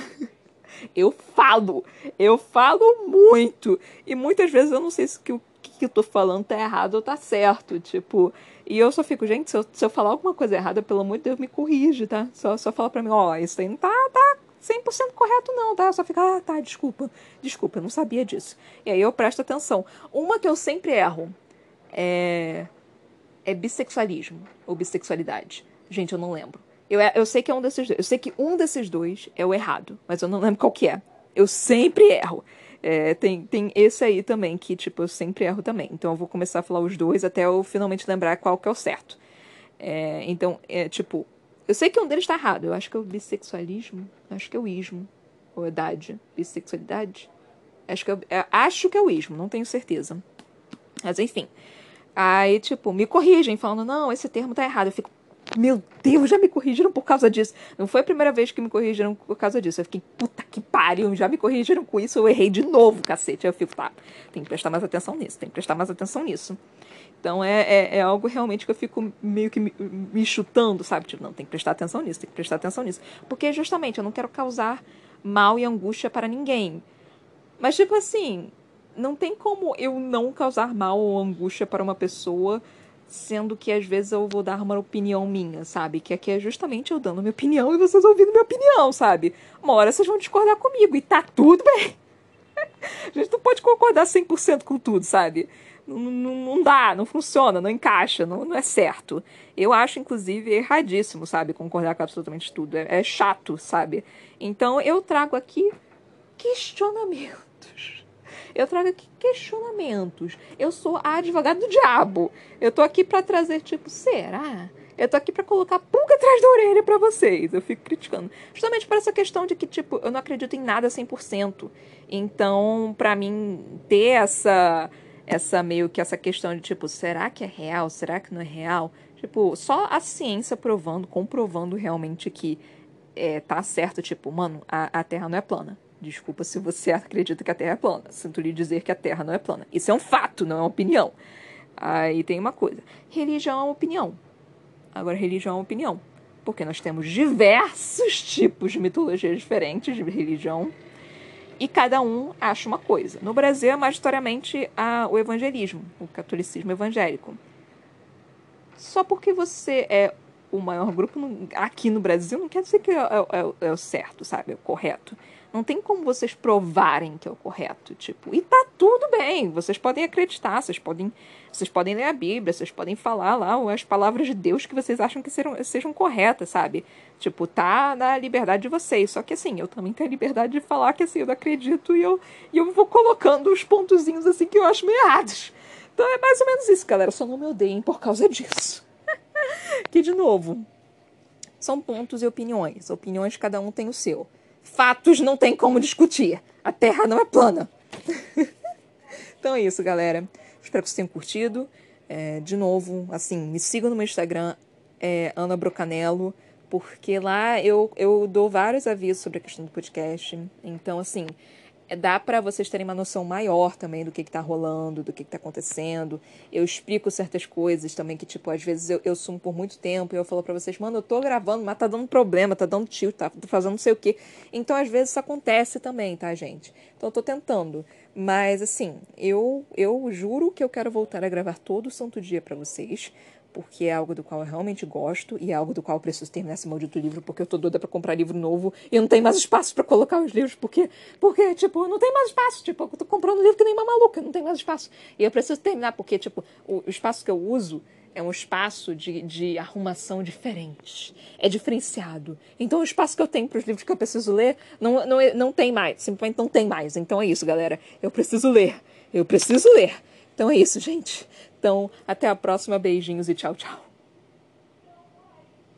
Eu falo. Eu falo muito. E muitas vezes eu não sei se o que eu tô falando tá errado ou tá certo. Tipo, e eu só fico, gente, se eu, se eu falar alguma coisa errada, pelo amor de Deus, me corrige, tá? Só, só fala pra mim, ó, oh, isso aí não tá, tá 100% correto não, tá? Só fica, ah, tá, desculpa, desculpa, eu não sabia disso. E aí eu presto atenção. Uma que eu sempre erro é, é bissexualismo ou bissexualidade. Gente, eu não lembro. Eu, eu sei que é um desses dois. Eu sei que um desses dois é o errado, mas eu não lembro qual que é. Eu sempre erro. É, tem, tem esse aí também, que, tipo, eu sempre erro também. Então eu vou começar a falar os dois até eu finalmente lembrar qual que é o certo. É, então, é, tipo, eu sei que um deles tá errado. Eu acho que é o bissexualismo. Acho que é o ismo. Ou idade. Bissexualidade? Acho que é, é, acho que é o ismo, não tenho certeza. Mas enfim. Aí, tipo, me corrigem, falando, não, esse termo tá errado. Eu fico, meu Deus, já me corrigiram por causa disso. Não foi a primeira vez que me corrigiram por causa disso. Eu fiquei, puta que pariu, já me corrigiram com isso, eu errei de novo, cacete. Aí eu fico, tá, tem que prestar mais atenção nisso, tem que prestar mais atenção nisso. Então é, é, é algo realmente que eu fico meio que me, me, chutando, sabe? Tipo, não, tem que prestar atenção nisso, tem que prestar atenção nisso. Porque justamente eu não quero causar mal e angústia para ninguém. Mas, tipo assim, não tem como eu não causar mal ou angústia para uma pessoa sendo que às vezes eu vou dar uma opinião minha, sabe? Que aqui é justamente eu dando minha opinião e vocês ouvindo minha opinião, sabe? Uma hora vocês vão discordar comigo e tá tudo bem. <laughs> A gente não pode concordar 100% com tudo, sabe? Não, não, não, dá, não funciona, não encaixa, não, não é certo. Eu acho, inclusive, erradíssimo, sabe? Concordar com absolutamente tudo. É, é chato, sabe? Então eu trago aqui questionamentos eu trago aqui questionamentos. Eu sou a advogada do diabo. Eu tô aqui para trazer, tipo, será? Eu tô aqui para colocar pulga atrás da orelha para vocês. Eu fico criticando. Justamente por essa questão de que, tipo, eu não acredito em nada 100%. Então, para mim, ter essa essa meio que essa questão de tipo, será que é real? Será que não é real? Tipo, só a ciência provando, comprovando realmente que é, tá certo, tipo, mano, a, a Terra não é plana. Desculpa se você acredita que a Terra é plana. Sinto lhe dizer que a Terra não é plana. Isso é um fato, não é uma opinião. Aí tem uma coisa: religião é uma opinião. Agora, religião é uma opinião. Porque nós temos diversos tipos de mitologias diferentes de religião e cada um acha uma coisa. No Brasil é majoritariamente a, o evangelismo, o catolicismo evangélico. Só porque você é o maior grupo aqui no Brasil não quer dizer que é, é, é, o certo, sabe? É o correto. Não tem como vocês provarem que é o correto, tipo, e tá tudo bem. Vocês podem acreditar, vocês podem, vocês podem ler a Bíblia, vocês podem falar lá as palavras de Deus que vocês acham que sejam, sejam corretas, sabe? Tipo, tá na liberdade de vocês. Só que assim, eu também tenho a liberdade de falar que assim, eu não acredito e eu, e eu vou colocando os pontozinhos assim que eu acho meio errados. Então é mais ou menos isso, galera. Só não me odeiem por causa disso. <laughs> que, de novo, são pontos e opiniões. Opiniões, cada um tem o seu. Fatos não tem como discutir. A Terra não é plana. <laughs> então é isso, galera. Espero que vocês tenham curtido. É, de novo, assim, me sigam no meu Instagram, é, Ana Brocanello, porque lá eu, eu dou vários avisos sobre a questão do podcast. Então, assim, dá para vocês terem uma noção maior também do que, está rolando, do que, está acontecendo. Eu explico certas coisas também, que, tipo, às vezes eu, eu sumo por muito tempo e eu falo para vocês, mano, eu tô gravando, mas tá dando problema, tá dando tio, tá fazendo não sei o quê. Então, às vezes, isso acontece também, tá, gente? Então, eu tô tentando. Mas, assim, eu, eu juro que eu quero voltar a gravar todo santo dia para vocês porque é algo do qual eu realmente gosto e é algo do qual eu preciso terminar esse maldito livro, porque eu tô doida pra comprar livro novo e não tem mais espaço para colocar os livros, porque, porque, tipo, não tem mais espaço, tipo, eu tô comprando livro que nem uma maluca, não tem mais espaço. E eu preciso terminar, porque, tipo, o, espaço que eu uso é um espaço de, de arrumação diferente. É diferenciado. Então, o espaço que eu tenho para os livros que eu preciso ler não, não, não tem mais. Simplesmente não tem mais. Então, é isso, galera. Eu preciso ler. Eu preciso ler. Então, é isso, gente. Então, até a próxima. Beijinhos e tchau, tchau.